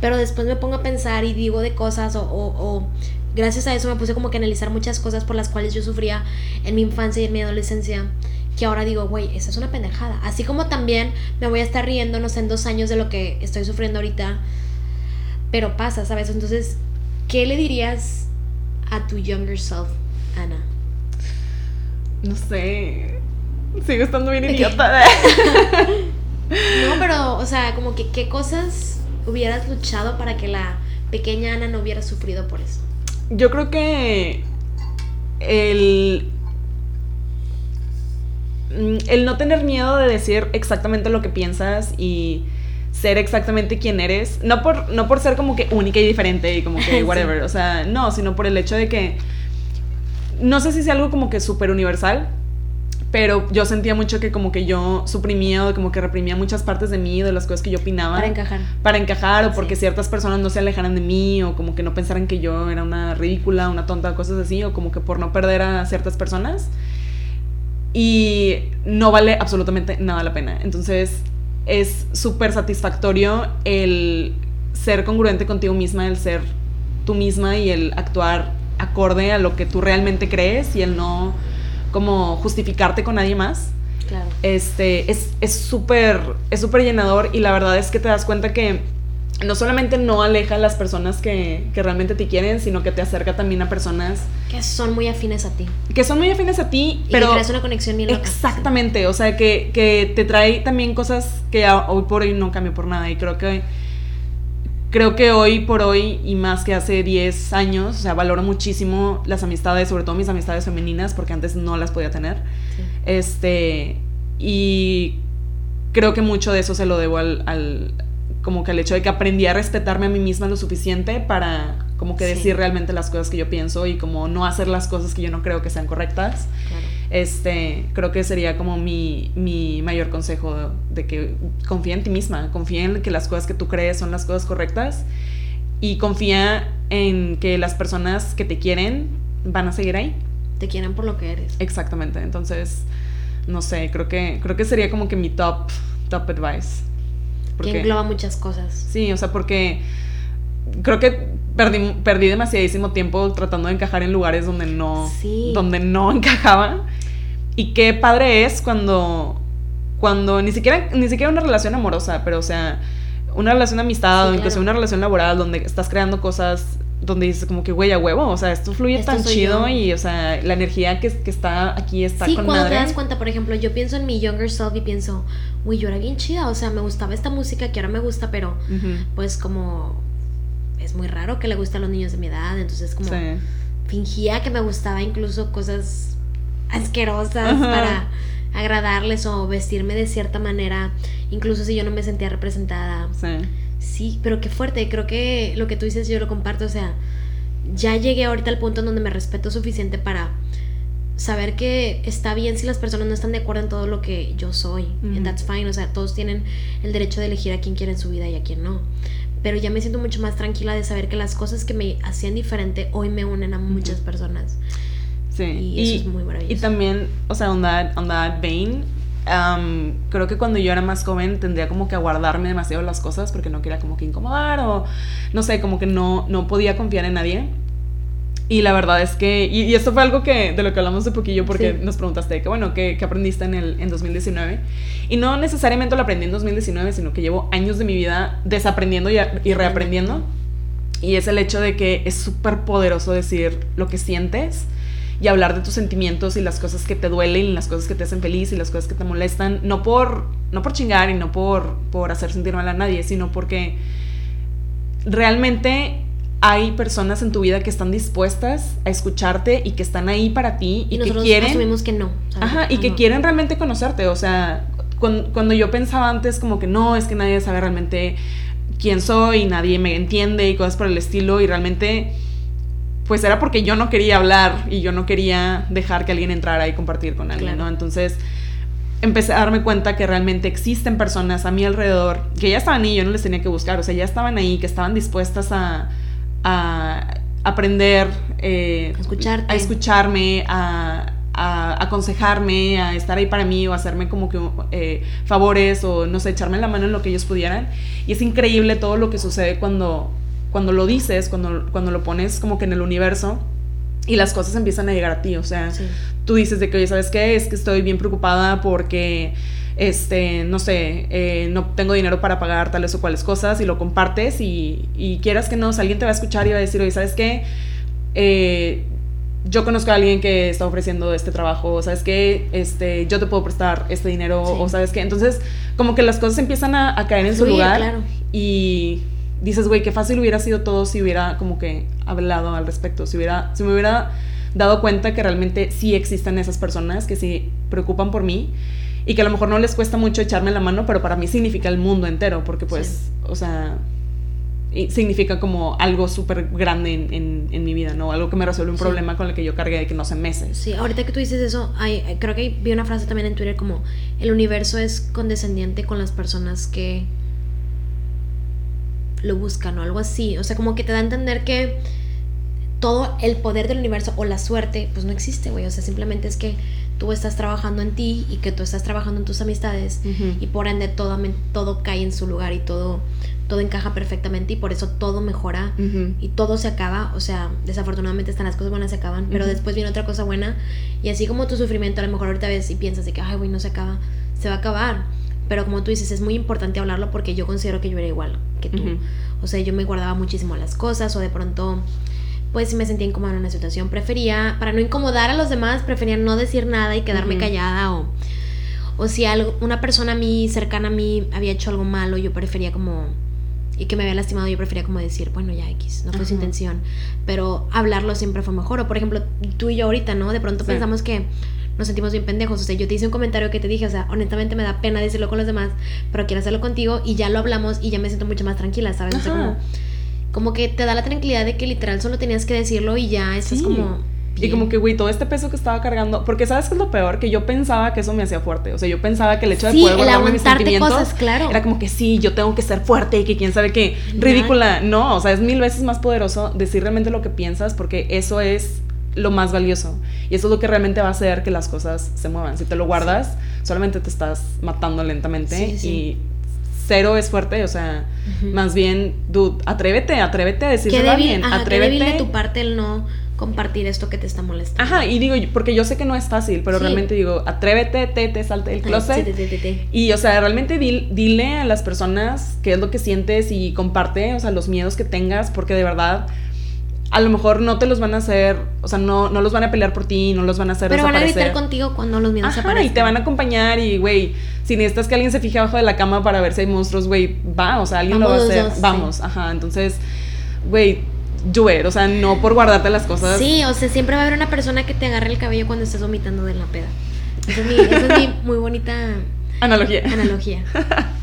Pero después me pongo a pensar y digo de cosas o, o, gracias a eso me puse como que a analizar muchas cosas por las cuales yo sufría en mi infancia y en mi adolescencia que ahora digo, güey, esa es una pendejada. Así como también me voy a estar riendo, no sé, en dos años de lo que estoy sufriendo ahorita. Pero pasa, ¿sabes? Entonces, ¿qué le dirías a tu younger self, Ana? No sé. Sigo estando bien idiota. no, pero, o sea, como que qué cosas hubieras luchado para que la pequeña Ana no hubiera sufrido por eso. Yo creo que el mm, el no tener miedo de decir exactamente lo que piensas y ser exactamente quien eres, no por, no por ser como que única y diferente y como que whatever, o sea, no, sino por el hecho de que, no sé si sea algo como que súper universal, pero yo sentía mucho que como que yo suprimía o como que reprimía muchas partes de mí, de las cosas que yo opinaba. Para encajar. Para encajar o porque ciertas personas no se alejaran de mí o como que no pensaran que yo era una ridícula, una tonta, cosas así, o como que por no perder a ciertas personas. Y no vale absolutamente nada la pena. Entonces es súper satisfactorio el ser congruente contigo misma, el ser tú misma y el actuar acorde a lo que tú realmente crees y el no como justificarte con nadie más. Claro. Este, es súper, es súper llenador y la verdad es que te das cuenta que no solamente no aleja a las personas que, que, realmente te quieren, sino que te acerca también a personas que son muy afines a ti. Que son muy afines a ti, pero... Y creas una conexión bien loca. Exactamente, o sea, que, que, te trae también cosas que hoy por hoy no cambio por nada y creo que... Creo que hoy por hoy, y más que hace 10 años, o sea, valoro muchísimo las amistades, sobre todo mis amistades femeninas, porque antes no las podía tener. Sí. Este, y creo que mucho de eso se lo debo al, al como que el hecho de que aprendí a respetarme a mí misma lo suficiente para como que decir realmente las cosas que yo pienso y como no hacer las cosas que yo no creo que sean correctas. Claro. Este, creo que sería como mi, mi mayor consejo de, que confía en ti misma, confía en que las cosas que tú crees son las cosas correctas y confía en que las personas que te quieren van a seguir ahí. Te quieren por lo que eres. Exactamente. Entonces, no sé, creo que creo que sería como que mi top top advice. Porque, que engloba muchas cosas. Sí, o sea, porque creo que perdí, perdí demasiadísimo tiempo tratando de encajar en lugares donde no, donde no encajaba. Y qué padre es cuando, cuando ni siquiera, ni siquiera una relación amorosa, pero o sea, una relación de amistad o incluso una relación laboral donde estás creando cosas donde dices como que, güey, a huevo, o sea, esto fluye tan chido y, o sea, la energía que, que está aquí está sí, con cuando madre. te das cuenta, por ejemplo, yo pienso en mi younger self y pienso, güey, yo era bien chida, o sea, me gustaba esta música que ahora me gusta, pero pues como es muy raro que le guste a los niños de mi edad, entonces como fingía que me gustaba incluso cosas asquerosas para agradarles o vestirme de cierta manera, incluso si yo no me sentía representada. Sí Sí, pero qué fuerte. Creo que lo que tú dices yo lo comparto. O sea, ya llegué ahorita al punto en donde me respeto suficiente para saber que está bien si las personas no están de acuerdo en todo lo que yo soy. And that's fine. O sea, todos tienen el derecho de elegir a quién quiere en su vida y a quién no. Pero ya me siento mucho más tranquila de saber que las cosas que me hacían diferente hoy me unen a muchas personas. Sí. Y eso es muy maravilloso. Y también, o sea, on that, on that vein, creo que cuando yo era más joven tendría como que aguardarme demasiado las cosas porque no quería como que incomodar o no sé, como que no, no podía confiar en nadie. Y la verdad es que, y, esto fue algo que, de lo que hablamos de poquillo, porque nos preguntaste, que bueno, ¿qué, aprendiste en, el, en 2019? Y no necesariamente lo aprendí en 2019, sino que llevo años de mi vida desaprendiendo y, y reaprendiendo. Y es el hecho de que es súper poderoso decir lo que sientes y hablar de tus sentimientos y las cosas que te duelen y las cosas que te hacen feliz y las cosas que te molestan, no por, no por chingar y no por, por hacer sentir mal a nadie, sino porque realmente hay personas en tu vida que están dispuestas a escucharte y que están ahí para ti y, que quieren asumimos que no ajá y que quieren realmente conocerte o sea cuando, yo pensaba antes como que no es que nadie sabe realmente quién soy nadie me entiende y cosas por el estilo y realmente pues era porque yo no quería hablar y yo no quería dejar que alguien entrara y compartir con alguien no entonces empecé a darme cuenta que realmente existen personas a mi alrededor que ya estaban ahí, yo no les tenía que buscar, o sea, ya estaban ahí, que estaban dispuestas a, a aprender eh, a, escucharme, a, aconsejarme, a estar ahí para mí o hacerme como que eh, favores o no sé, echarme la mano en lo que ellos pudieran. Y es increíble todo lo que sucede cuando, cuando lo dices, cuando, cuando lo pones como que en el universo y las cosas empiezan a llegar a ti. O sea, tú dices de que, oye, ¿sabes qué? Es que estoy bien preocupada porque este, no sé, eh, no tengo dinero para pagar tales o cuales cosas y lo compartes y, quieras que no, si alguien te va a escuchar y va a decir, oye, ¿sabes qué? Eh, yo conozco a alguien que está ofreciendo este trabajo, ¿sabes qué? Este, yo te puedo prestar este dinero, o ¿sabes qué? Entonces, como que las cosas empiezan a, caer en su lugar y dices, güey, qué fácil hubiera sido todo si hubiera como que hablado al respecto, si, hubiera, si me hubiera dado cuenta que realmente sí existen esas personas que se preocupan por mí y que a lo mejor no les cuesta mucho echarme la mano, pero para mí significa el mundo entero, porque pues, o sea, significa como algo súper grande en, en, mi vida, ¿no? Algo que me resuelve un problema con el que yo cargué de que no sé meses. Sí, ahorita que tú dices eso, hay, creo que vi una frase también en Twitter como el universo es condescendiente con las personas que lo buscan o algo así. O sea, como que te da a entender que todo el poder del universo o la suerte, pues no existe, güey. O sea, simplemente es que tú estás trabajando en ti y que tú estás trabajando en tus amistades y por ende todo, todo cae en su lugar y todo, todo encaja perfectamente y por eso todo mejora y todo se acaba. O sea, desafortunadamente están las cosas buenas se acaban, pero después viene otra cosa buena y así como tu sufrimiento a lo mejor ahorita ves y piensas de que, ay, güey, no se acaba, se va a acabar. Pero como tú dices, es muy importante hablarlo porque yo considero que yo era igual que tú. O sea, yo me guardaba muchísimo las cosas o de pronto pues si me sentía incómoda en una situación, prefería, para no incomodar a los demás, prefería no decir nada y quedarme callada o, o si algo, una persona a mí, cercana a mí, había hecho algo malo, yo prefería como, y que me había lastimado, yo prefería como decir, bueno, ya X, no fue su intención, pero hablarlo siempre fue mejor. O por ejemplo, tú y yo ahorita, ¿no? De pronto pensamos que nos sentimos bien pendejos. O sea, yo te hice un comentario que te dije, o sea, honestamente me da pena decirlo con los demás, pero quiero hacerlo contigo y ya lo hablamos y ya me siento mucho más tranquila, ¿sabes? O sea, como como que te da la tranquilidad de que literal solo tenías que decirlo y ya estás como... Y como que, güey, todo este peso que estaba cargando, porque sabes qué es lo peor, que yo pensaba que eso me hacía fuerte. O sea, yo pensaba que el hecho de poder guardarme mis sentimientos cosas, claro. era como que sí, yo tengo que ser fuerte y que quién sabe qué, ridícula. No, o sea, es mil veces más poderoso decir realmente lo que piensas, porque eso es lo más valioso. Y eso es lo que realmente va a hacer que las cosas se muevan. Si te lo guardas, solamente te estás matando lentamente y cero es fuerte, o sea, más bien, dude, atrévete, atrévete a decirlo bien, atrévete. de tu parte el no compartir esto que te está molestando. Ajá, y digo, porque yo sé que no es fácil, pero realmente digo, atrévete, te, te, salte del closet. y, o sea, realmente dile a las personas qué es lo que sientes y comparte, o sea, los miedos que tengas, porque de verdad a lo mejor no te los van a hacer, o sea, no, no los van a pelear por ti, no los van a hacer Pero van a estar contigo cuando los miedos Ajá, y te van a acompañar y, güey, si necesitas que alguien se fije abajo de la cama para ver si hay monstruos, güey, va, o sea, alguien lo va a hacer, vamos, ajá, entonces, güey, lluver, o sea, no por guardarte las cosas. Sí, o sea, siempre va a haber una persona que te agarre el cabello cuando estés vomitando de la peda. Esa es mi, esa es mi muy bonita... Analogía. Analogía.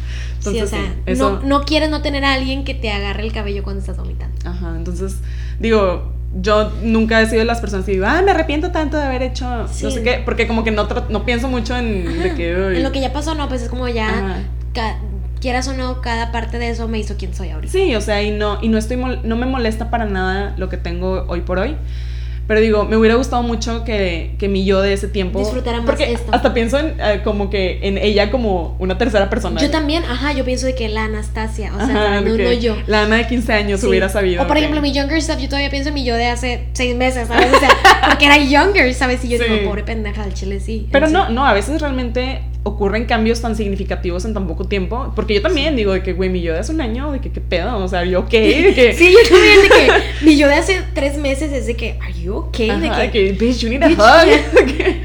sí, o sea, no, no quieres no tener a alguien que te agarre el cabello cuando estás vomitando. Ajá, entonces digo, yo nunca he sido de las personas que digo, ah, me arrepiento tanto de haber hecho no sé qué, porque como que no, no pienso mucho en, de que, en lo que ya pasó, no, pues es como ya, quieras o no, cada parte de eso me hizo quien soy ahorita. Sí, o sea, y no, y no, estoy no me molesta para nada lo que tengo hoy por hoy, Pero digo, me hubiera gustado mucho que, que mi yo de ese tiempo. Disfrutara más porque esto. Hasta pienso en, eh, como que en ella como una tercera persona. Yo también, ajá, yo pienso de que la Anastasia, o sea, Ajá, no, no yo. La Ana de 15 años Sí. hubiera sabido. O por que- ejemplo, mi younger self, yo todavía pienso en mi yo de hace seis meses, ¿sabes? O sea, porque era younger, ¿sabes? Y yo Sí. digo, pobre pendeja del chile, sí. Pero no, no, a veces realmente ocurren cambios tan significativos en tan poco tiempo. Porque yo también digo de que, güey, mi yo de hace un año, de que qué pedo, o sea, yo ok, de que. Sí, yo también de que mi yo de hace tres meses es de que, ¿are you okay? Ajá, de de que, que, bitch, you need a Bitch, hug. yeah. De que-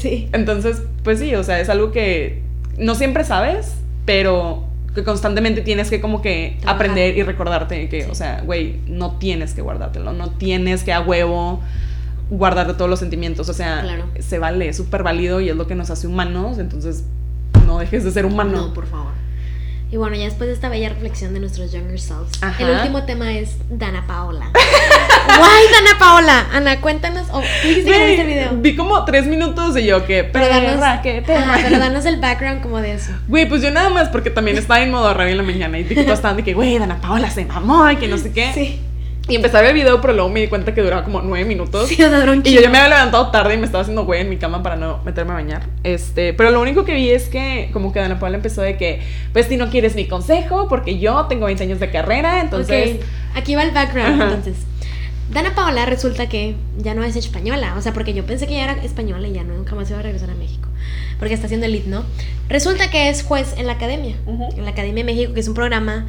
sí. Entonces, pues sí, o sea, es algo que no siempre sabes, pero que constantemente tienes que como que Trabajar. aprender y recordarte que, Sí. o sea, güey, no tienes que guardártelo, no tienes que a huevo guardarte todos los sentimientos, o sea, Claro. se vale, es súper válido y es lo que nos hace humanos, entonces no dejes de ser humano. No, por favor. Y bueno, ya después de esta bella reflexión de nuestros younger selves, Ajá. el último tema es Dana Paola. Guay, Dana Paola. Ana, cuéntanos. Oh, tú viste el video. Vi como tres minutos de yo que Pero danos, perra, que perra. Ajá, pero danos el background como de eso. Güey, pues yo nada más porque también estaba en modo radio en la mañana y todos estaban de que, güey, Dana Paola se mamó y que no sé qué. Sí. Y empecé a ver el video, pero luego me di cuenta que duraba como nueve minutos. Sí, Y yo ya me había levantado tarde y me estaba haciendo güey en mi cama para no meterme a bañar. Este, pero lo único que vi es que como que Dana Paola empezó de que, pues si no quieres mi consejo, porque yo tengo 20 años de carrera, entonces... Ok, aquí va el background. Ajá. Entonces, Dana Paola resulta que ya no es española. O sea, porque yo pensé que ya era española y ya nunca más iba a regresar a México. Porque está haciendo elite, ¿no? Resulta que es juez en la academia. En la Academia de México, que es un programa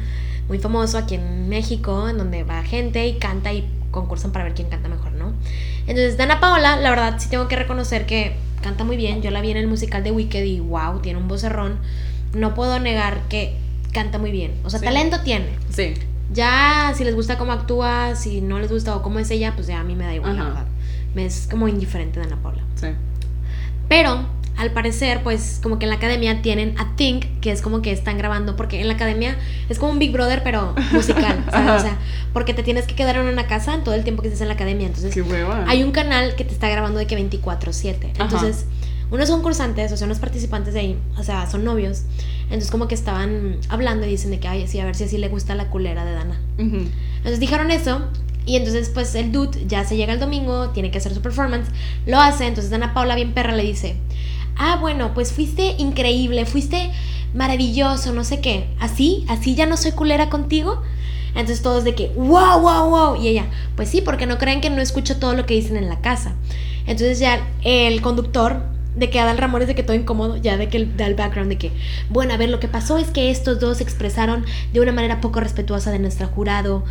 muy famoso aquí en México, en donde va gente y canta y concursan para ver quién canta mejor, ¿no? Entonces, Dana Paola, la verdad, sí tengo que reconocer que canta muy bien. Yo la vi en el musical de Wicked y wow, tiene un vocerrón. No puedo negar que canta muy bien. O sea, Sí. talento tiene. Sí. Ya, si les gusta cómo actúa, si no les gusta o cómo es ella, pues ya a mí me da igual, la Ajá. verdad. Me es como indiferente de Ana Paula. Sí. Pero, al parecer, pues como que en la academia tienen a Think, que es como que están grabando, porque en la academia es como un Big Brother, pero musical, ¿sabes? O sea, porque te tienes que quedar en una casa en todo el tiempo que estés en la academia. Entonces, Qué hay un canal que te está grabando de que 24/7. Ajá. Entonces, unos concursantes, o sea, unos participantes de ahí, o sea, son novios. Entonces, como que estaban hablando y dicen de que, ay, sí, a ver si así le gusta la culera de Dana. Ujú. Entonces dijeron eso. Y entonces, pues el dude ya se llega el domingo, tiene que hacer su performance, lo hace. Entonces, Dana Paula, bien perra, le dice: Ah, bueno, pues fuiste increíble, fuiste maravilloso, no sé qué. Así, así ya no soy culera contigo. Entonces, todos de que, wow, wow, wow. Y ella, pues sí, porque no creen que no escucho todo lo que dicen en la casa. Entonces, ya el conductor de que Adal Ramones de que todo incómodo, ya de que da el background de que, bueno, a ver, lo que pasó es que estos dos se expresaron de una manera poco respetuosa de nuestra jurado,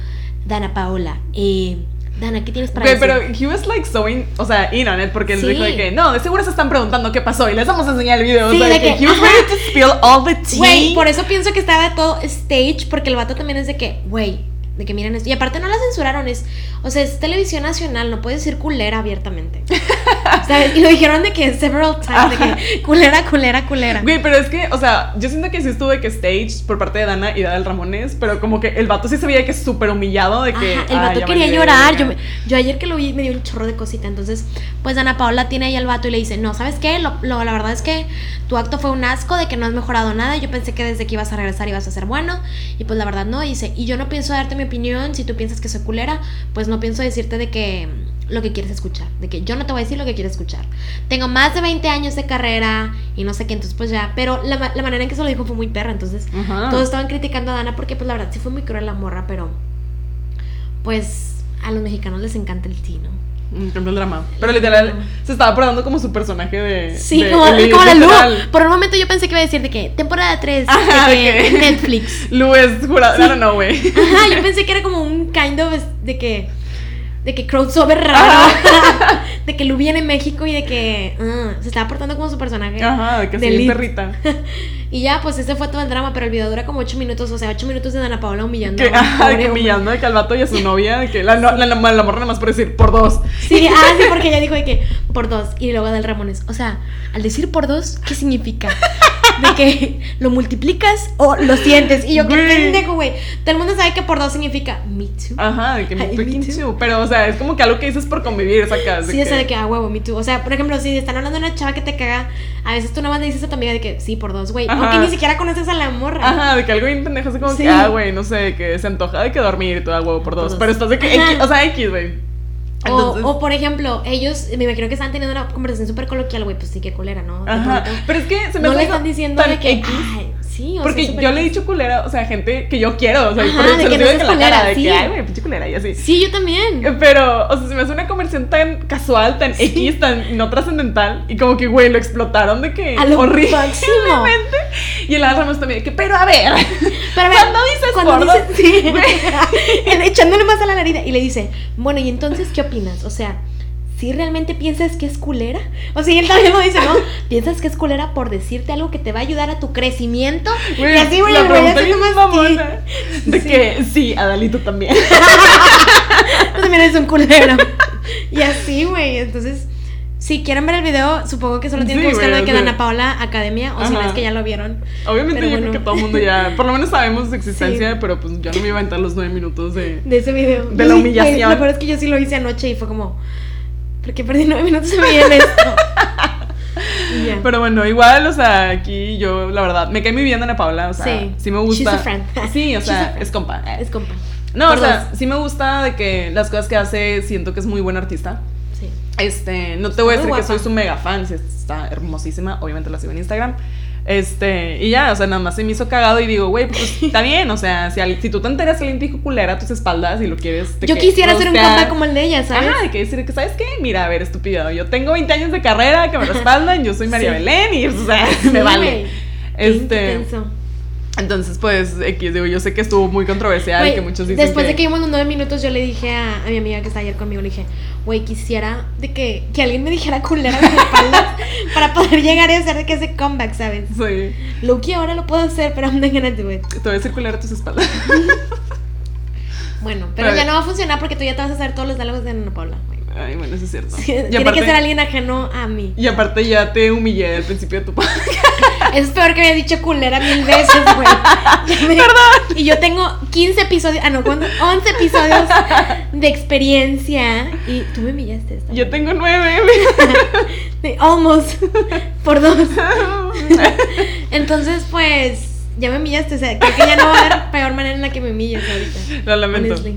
Dana Paola. Eh, Dana, ¿qué tienes para decir? pero he was like so in, o sea, in on it, porque él Sí. dijo de que, no, de seguro se están preguntando qué pasó y les vamos a enseñar el video. Sí, o sea, de que, que, he was ajá. ready to spill all the tea. Güey, por eso pienso que estaba todo stage, porque el vato también es de que, güey, de que miren esto. Y aparte no la censuraron, es, o sea, es televisión nacional, no puedes decir culera abiertamente. ¿Sabes? Y lo dijeron de que several times, de que culera, culera, culera. Güey, pero es que, o sea, yo siento que sí estuvo de que stage por parte de Dana y Dana Ramones, pero como que el vato sí se veía que es súper humillado de que. Ajá, el "Ah, vato quería llorar. verga". Yo, me- yo ayer que lo vi me dio un chorro de cosita. Entonces, pues Ana Paola tiene ahí al vato y le dice: No, ¿sabes qué? Lo, lo- la verdad es que tu acto fue un asco de que no has mejorado nada. Yo pensé que desde que ibas a regresar ibas a ser bueno. Y pues la verdad no. Dice: Y yo no pienso darte mi opinión. Si tú piensas que soy culera, pues no pienso decirte de que lo que quieres escuchar. De que yo no te voy a decir lo que quieres escuchar. Tengo más de 20 años de carrera y no sé qué. Entonces, pues ya. Pero la, la manera en que se lo dijo fue muy perra. Entonces, Ajá. todos estaban criticando a Dana porque, pues, la verdad, sí fue muy cruel la morra, pero. Pues a los mexicanos les encanta el tino. Mm, Cambio el drama. Pero literal, se estaba acordando como su personaje de. Sí, de como, como la Lu. Por un momento yo pensé que iba a decir de que temporada 3 Ajá, de Netflix. Lu es jurado. I don't know, güey. Ajá, yo pensé que era como un kind of de que. De que crossover raro. De que Lu viene en México y de que. ah, se estaba portando como su personaje. Ajá, de que de sí, perrita. Y ya, pues ese fue todo el drama, pero el video dura como 8 minutos, o sea, 8 minutos de Dana Paola humillando. Que, ajá, de que humillando de que al vato y a su novia, de que la, no- la, la, la morra nada más por decir por dos. Sí, ah, sí, porque ella dijo de que por dos. Y luego del Ramones. O sea, al decir por dos, ¿qué significa? De que lo multiplicas o lo sientes. Y yo, qué pendejo, güey. Todo el mundo sabe que por dos significa me too. Ajá, de que me Ay, me too. too. Pero, o sea, es como que algo que dices por convivir, sacas. Sí, o sea, de que, ah, huevo, me too. O sea, por ejemplo, si están hablando de una chava que te caga, a veces tú nomás le dices a tu amiga de que sí, por dos, güey. Aunque ni siquiera conoces a la morra. Ajá, de que algo bien pendejo, así como Sí. que, ah, güey, no sé, que se antoja de que dormir y todo, ah, huevo, por Por dos. Pero estás de que. X, o sea, X, güey. O, Entonces- o, por ejemplo, ellos, me imagino que están teniendo una conversación súper coloquial, güey, pues sí, qué culera, ¿no? Ajá. pronto, Pero es que se me no le están diciendo de que, X. ay, sí, o Porque sea, yo le he dicho culera, o sea, gente que yo quiero, o sea, Ajá, por de que no de la cara, culera, de sí. que, ay, güey, pinche culera, y así. Sí, yo también. Eh, Pero, o sea, se me hace una conversión tan casual, tan X, tan no trascendental. Y como que, güey, lo explotaron de que A lo horrible. máximo. Y el Ramos también, de que, pero a ver. Pero a ver, cuando dices cuando gordo, dices- sí. echándole más a la herida y le dice, bueno, ¿y entonces qué opinas? O sea, ¿sí realmente piensas que es culera? O sea, y él también lo dice, ¿no? ¿Piensas que es culera por decirte algo que te va a ayudar a tu crecimiento? Y así, güey, la pregunta bien nomás, mamona. sí. De Sí. que, sí, Adalito también. Tú también eres un culero. y así, güey, entonces... Si quieren ver el video, supongo que solo tienen Sí, que buscarlo de que. Dana Paola Academia, o si no es que ya lo vieron. Obviamente Pero yo bueno. creo que todo el mundo ya, por lo menos sabemos su existencia, Sí. pero pues yo no me iba a aventar los nueve minutos de... De ese video. De Yo la sí, humillación. Lo peor es que yo sí lo hice anoche y fue como, ¿por qué perdí nueve minutos de mi vida en esto? Pero bueno, igual, o sea, aquí yo, la verdad, me cae muy bien Ana Paula, o sea, Sí. sí, me gusta. She's a friend. Sí, o sea, es compa. es compa. No, Por o sea, dos. sí me gusta de que las cosas que hace, siento que es muy buen artista. Sí. Este, no te voy a decir que soy su mega fan, está hermosísima, obviamente la sigo en Instagram. Este, y ya, o sea, nada más se me hizo cagado y digo, güey, pues está bien, o sea, si, al- si tú te enteras que alguien te dijo culera a tus espaldas y lo quieres. Yo que quisiera hacer un compa como el de ella, ¿sabes? Ajá, de que decir que, ¿sabes qué? Mira, a ver, estúpido, yo tengo 20 años de carrera que me respaldan, yo soy María Sí. Belén y, o sea, Sí, me vale. Qué Este, entonces, pues, X, digo, yo sé que estuvo muy controversial, Güey, que muchos dicen después que... de que vimos los nueve minutos, yo le dije a, a mi amiga que está ayer conmigo, le dije, güey, quisiera de que, que alguien me dijera culera mis espaldas para poder llegar y hacer de que ese comeback, ¿sabes? Sí, Loki ahora lo puedo hacer, pero I'm not gonna do it. te voy a circular a tus espaldas. Bueno, pero ya no va a funcionar porque tú ya te vas a hacer todos los diálogos de Ana Paula. Ay, bueno, eso es cierto. Sí, Y Tiene aparte- que ser alguien ajeno a mí. Y aparte ya te humillé al principio de tu podcast. Eso es peor que me había dicho culera mil veces, güey. Me- Y yo tengo 15 episodios, ah, no, ¿cuánto? 11 episodios de experiencia. Y tú me humillaste esta. Yo tengo nueve. De Almost. Por dos. Entonces, pues, ya me humillaste. O sea, creo que ya no va a haber peor manera en la que me humilles ahorita. Lo lamento. honestly.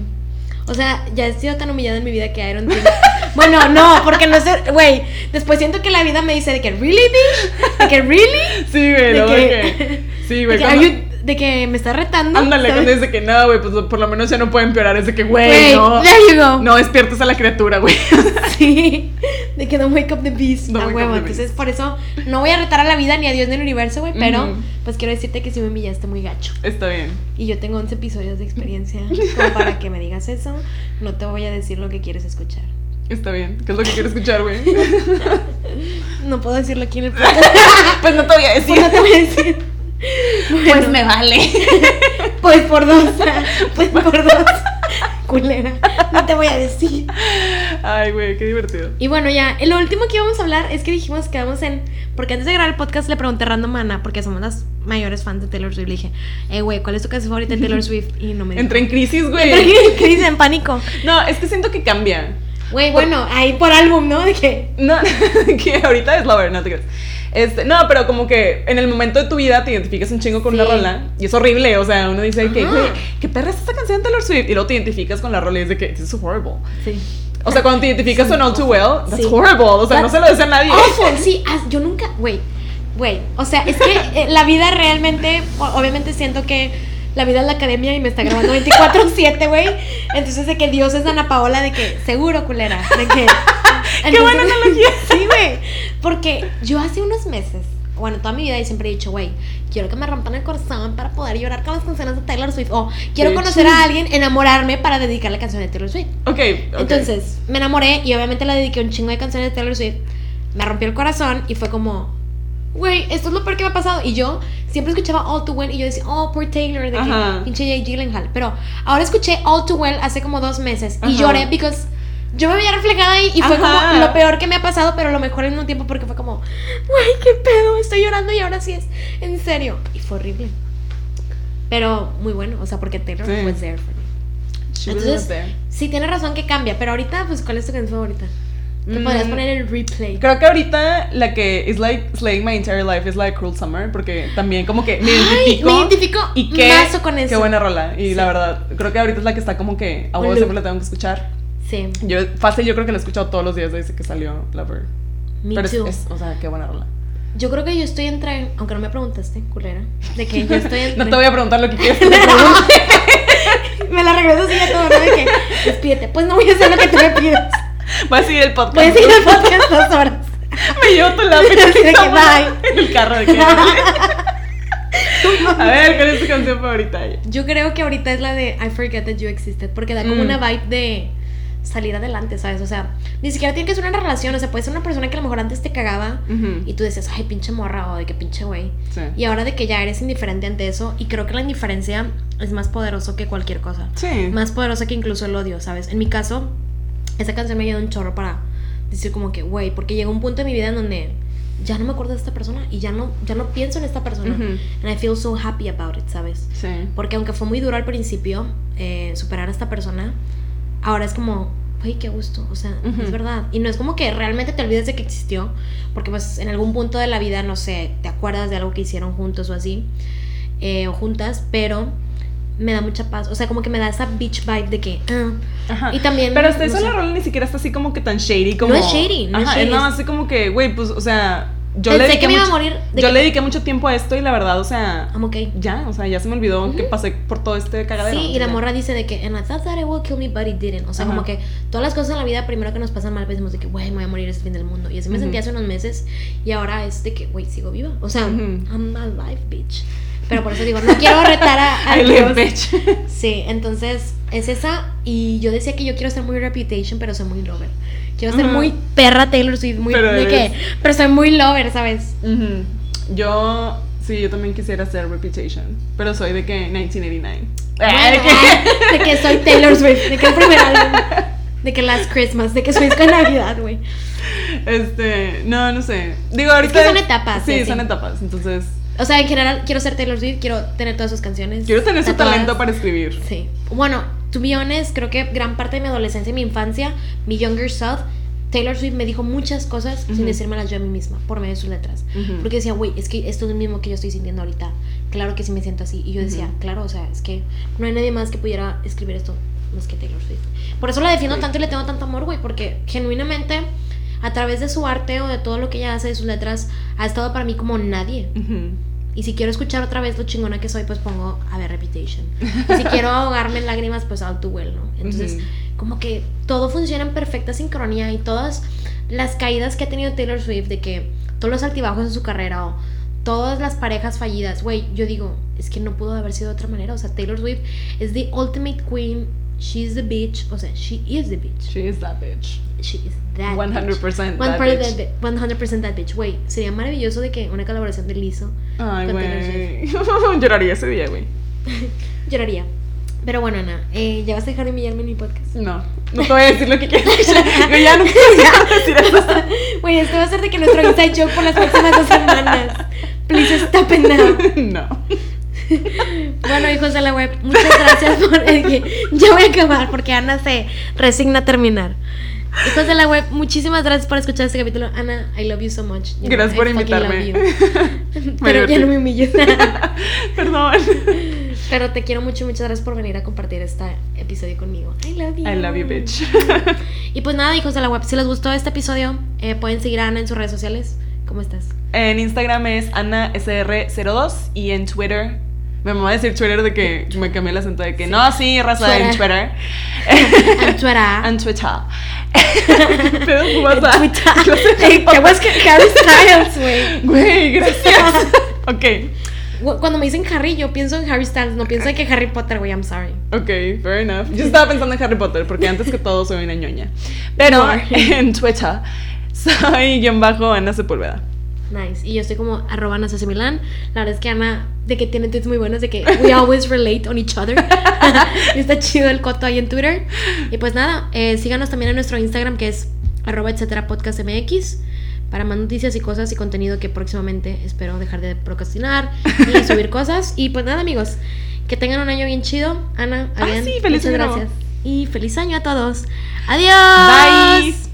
O sea, ya he sido tan humillada en mi vida que I don't think- Bueno, no, porque no sé, güey. Después siento que la vida me dice de que, ¿really, bitch? De que, ¿really? Sí, güey, que-. Sí, güey. de que me está retando. Ándale, ¿sabes? cuando dice que no, güey, pues por lo menos ya no puede empeorar. Es de que, güey, no. No despiertes a la criatura, güey. Sí, de que don't wake up the beast. A wake huevo. Entonces, por eso no voy a retar a la vida ni a Dios ni al universo, güey. Pero, pues quiero decirte que sí me humillaste muy gacho. Está bien. Y yo tengo 11 episodios de experiencia. Como para que me digas eso, no te voy a decir lo que quieres escuchar. Está bien. ¿Qué es lo que quiero escuchar, güey? No puedo decirlo aquí en el podcast. pues no te voy a decir. Pues no te voy a decir. Bueno, Pues me vale. pues por dos. Pues por dos. Culera. No te voy a decir. Ay, güey, qué divertido. Y bueno, ya, lo último que íbamos a hablar es que dijimos que vamos en. Porque antes de grabar el podcast le pregunté random a Ana, porque somos las mayores fans de Taylor Swift. Le dije, eh, güey, ¿cuál es tu canción favorita de Taylor Swift? Y no me dijo. Entré en crisis, güey. Entré en crisis, en pánico. No, es que siento que cambia. Güey, bueno, ahí por álbum, ¿no? De que. No, que ahorita es Lover, no te creas. Este, no, pero como que en el momento de tu vida te identificas un chingo con Sí. una rola y es horrible, o sea, uno dice que, güey, qué perra es esta canción de Taylor Swift y luego te identificas con la rola y es de que this is horrible. Sí. O sea, cuando te identificas con All Too Well, that's Sí. horrible, o sea, no That's se lo dice a nadie. Awful, sí, yo nunca, güey, güey, o sea, es que eh, la vida realmente, obviamente siento que la vida es la academia y me está grabando 24/7, güey, entonces de que Dios es Ana Paola, de que seguro, culera, de que... Qué buena analogía. Sí, güey, porque yo hace unos meses, bueno, toda mi vida y siempre he dicho, güey, quiero que me rompan el corazón para poder llorar con las canciones de Taylor Swift, o quiero conocer a alguien, enamorarme para dedicarle canciones de Taylor Swift. Ok, ok. Entonces, me enamoré y obviamente le dediqué un chingo de canciones de Taylor Swift. Me rompió el corazón y fue como, güey, esto es lo peor que me ha pasado. Y yo siempre escuchaba All Too Well y yo decía, oh, por Taylor, de que Ajá. pinche Jay Gyllenhaal. Pero ahora escuché All Too Well hace como dos meses y Ajá. lloré because yo me veía reflejada ahí y fue Ajá. como lo peor que me ha pasado, pero lo mejor en un tiempo porque fue como, güey, qué pedo, estoy llorando y ahora sí es en serio. Y fue horrible. Pero muy bueno, o sea, porque Taylor Sí. was there for me. She was Entonces, there. sí, tiene razón que cambia, pero ahorita, pues, ¿cuál es tu canción favorita? Que Mm. podrías poner el replay. Creo que ahorita la que is like slaying my entire life is like Cruel Summer, porque también como que me Ay, identifico. me identifico y qué, mazo con eso. Qué buena rola. Y Sí. la verdad, creo que ahorita es la que está como que a vos siempre la tengo que escuchar. Sí. Yo, fácil, yo creo que la he escuchado todos los días desde que salió Lover. Me Pero es- too. es, o sea, qué buena rola. Yo creo que yo estoy entre, aunque no me preguntaste, culera, de que yo estoy entre... No te voy a preguntar lo que quieres te. Me la regreso así a todo, ¿no? De que, despídete. Pues no voy a hacer lo que tú me pides. Voy a seguir el podcast. Voy a seguir el podcast dos horas. Me llevo tu lápiz Así de que vámonos bye. en el carro de que. A ver, ¿cuál es tu canción favorita? Yo creo que ahorita es la de I Forget That You Existed, porque da como Mm. una vibe de salir adelante, ¿sabes? O sea, ni siquiera tiene que ser una relación, o sea, puede ser una persona que a lo mejor antes te cagaba Ujú. y tú decías, ay, pinche morra o de que pinche güey. Sí. Y ahora de que ya eres indiferente ante eso, y creo que la indiferencia es más poderoso que cualquier cosa. Sí. Más poderosa que incluso el odio, ¿sabes? En mi caso, esa canción me ayudó un chorro para decir como que, güey, porque llegó un punto en mi vida en donde ya no me acuerdo de esta persona y ya no, ya no pienso en esta persona. And I feel so happy about it, ¿sabes? Sí. Porque aunque fue muy duro al principio eh, superar a esta persona, ahora es como, güey, qué gusto. O sea, es verdad. Y no es como que realmente te olvides de que existió, porque pues en algún punto de la vida, no sé, te acuerdas de algo que hicieron juntos o así, eh, o juntas, pero me da mucha paz. O sea, como que me da esa beach vibe de que... ah. Ajá. Y también... Pero hasta no eso sé. la rola ni siquiera está así como que tan shady como. No es shady, no es Ajá, shady. nada así como que, güey, pues, o sea. Yo Pensé le dediqué que me iba a mucho- morir de Yo que- le dediqué mucho tiempo a esto y la verdad, o sea. I'm okay. Ya, o sea, ya se me olvidó que pasé por todo este cagadero. Sí, y la Ya. morra dice de que, and I thought that it would kill me, but it didn't. O sea, Ajá. como que todas las cosas en la vida, primero que nos pasan mal, pensamos de que, güey, me voy a morir, es el fin del mundo. Y así me Ujú. sentí hace unos meses, y ahora es de que, güey, sigo viva. O sea, Ujú. I'm alive, bitch. Pero por eso digo, no quiero retar a, a Dios. Sí, entonces es esa. Y yo decía que yo quiero ser muy Reputation, pero soy muy lover. Quiero ser muy perra Taylor Swift, muy Pero de que, eres- pero soy muy lover, ¿sabes? Ujú. Yo, sí, yo también quisiera hacer Reputation, pero soy de que 1989. Bueno, Ah, de que- ah, de que soy Taylor Swift, de que el primer álbum, de que Last Christmas, de que soy con Navidad, güey. Este, no, no sé. Digo, ahorita. que son etapas, Sí, sí, son etapas. Entonces, O sea, en general quiero ser Taylor Swift, quiero tener todas sus canciones. quiero tener su talento para escribir. Sí. Bueno, to be honest, creo que gran parte de mi adolescencia y mi infancia, mi younger self, Taylor Swift me dijo muchas cosas sin Ujú. decírmelas yo a mí misma, por medio de sus letras. Ujú. Porque decía, güey, es que esto es lo mismo que yo estoy sintiendo ahorita. Claro que sí me siento así. Y yo decía, Ujú. claro, o sea, es que no hay nadie más que pudiera escribir esto más que Taylor Swift. Por eso la defiendo Sí. tanto y le tengo tanto amor, güey, porque genuinamente, a través de su arte o de todo lo que ella hace, de sus letras, ha estado para mí como nadie. Y si quiero escuchar otra vez lo chingona que soy, pues pongo a ver Reputation. Y si quiero ahogarme en lágrimas, pues All Too Well, ¿no? Entonces, como que todo funciona en perfecta sincronía y todas las caídas que ha tenido Taylor Swift, de que todos los altibajos en su carrera o todas las parejas fallidas, güey, yo digo, es que no pudo haber sido de otra manera. O sea, Taylor Swift es the ultimate queen. She's the bitch. O sea, she is the bitch. She is that bitch. She is that 100% bitch. One that part of bitch. that bi- 100% that bitch. Güey, sería maravilloso de que una colaboración de Lizzo Ay, güey. Lloraría ese día, güey. Lloraría. Pero bueno, Ana, eh, ¿ya vas a dejar de humillarme en mi podcast? No, no te voy a decir lo que quieres. Yo ya no quiero decir eso. Güey, esto va a ser de que nuestro inside joke por las próximas dos semanas. Please stop it now. No. Bueno, hijos de la web, muchas gracias por. ya voy a acabar porque Ana se resigna a terminar. Hijos de la web, muchísimas gracias por escuchar este capítulo. Ana, I love you so much. You know, Gracias por I invitarme. Pero ya no me humilles. Perdón. Pero te quiero mucho y muchas gracias por venir a compartir este episodio conmigo. I love you. I love you, bitch. Y pues nada, hijos de la web, si les gustó este episodio, eh, pueden seguir a Ana en sus redes sociales. ¿Cómo estás? En Instagram es AnaSR02 y en Twitter. Me mamá decir Twitter de que me cambié el acento de que Sí. no, sí, raza en Twitter. En Twitter. En Twitter. Pero. En Twitter. No Ey, ¿Qué was que Harry Styles, güey? Güey, gracias. ok, Cuando me dicen Harry, yo pienso en Harry Styles, no pienso en que Harry Potter, güey, I'm sorry. ok, fair enough. Yo estaba pensando en Harry Potter porque antes que todo soy una ñoña. Pero are. en Twitter soy guion bajo Ana Sepúlveda. Nice. Y yo estoy como arroba Milán. La verdad es que Ana, de que tiene tweets muy buenos, de que we always relate on each other. y está chido el coto ahí en Twitter. Y pues nada, eh, síganos también en nuestro Instagram que es arroba etcétera podcast MX para más noticias y cosas y contenido que próximamente espero dejar de procrastinar y subir cosas. Y pues nada, amigos, que tengan un año bien chido. Ana, Ah, again, sí, feliz muchas año gracias. Y feliz año a todos. Adiós. Bye.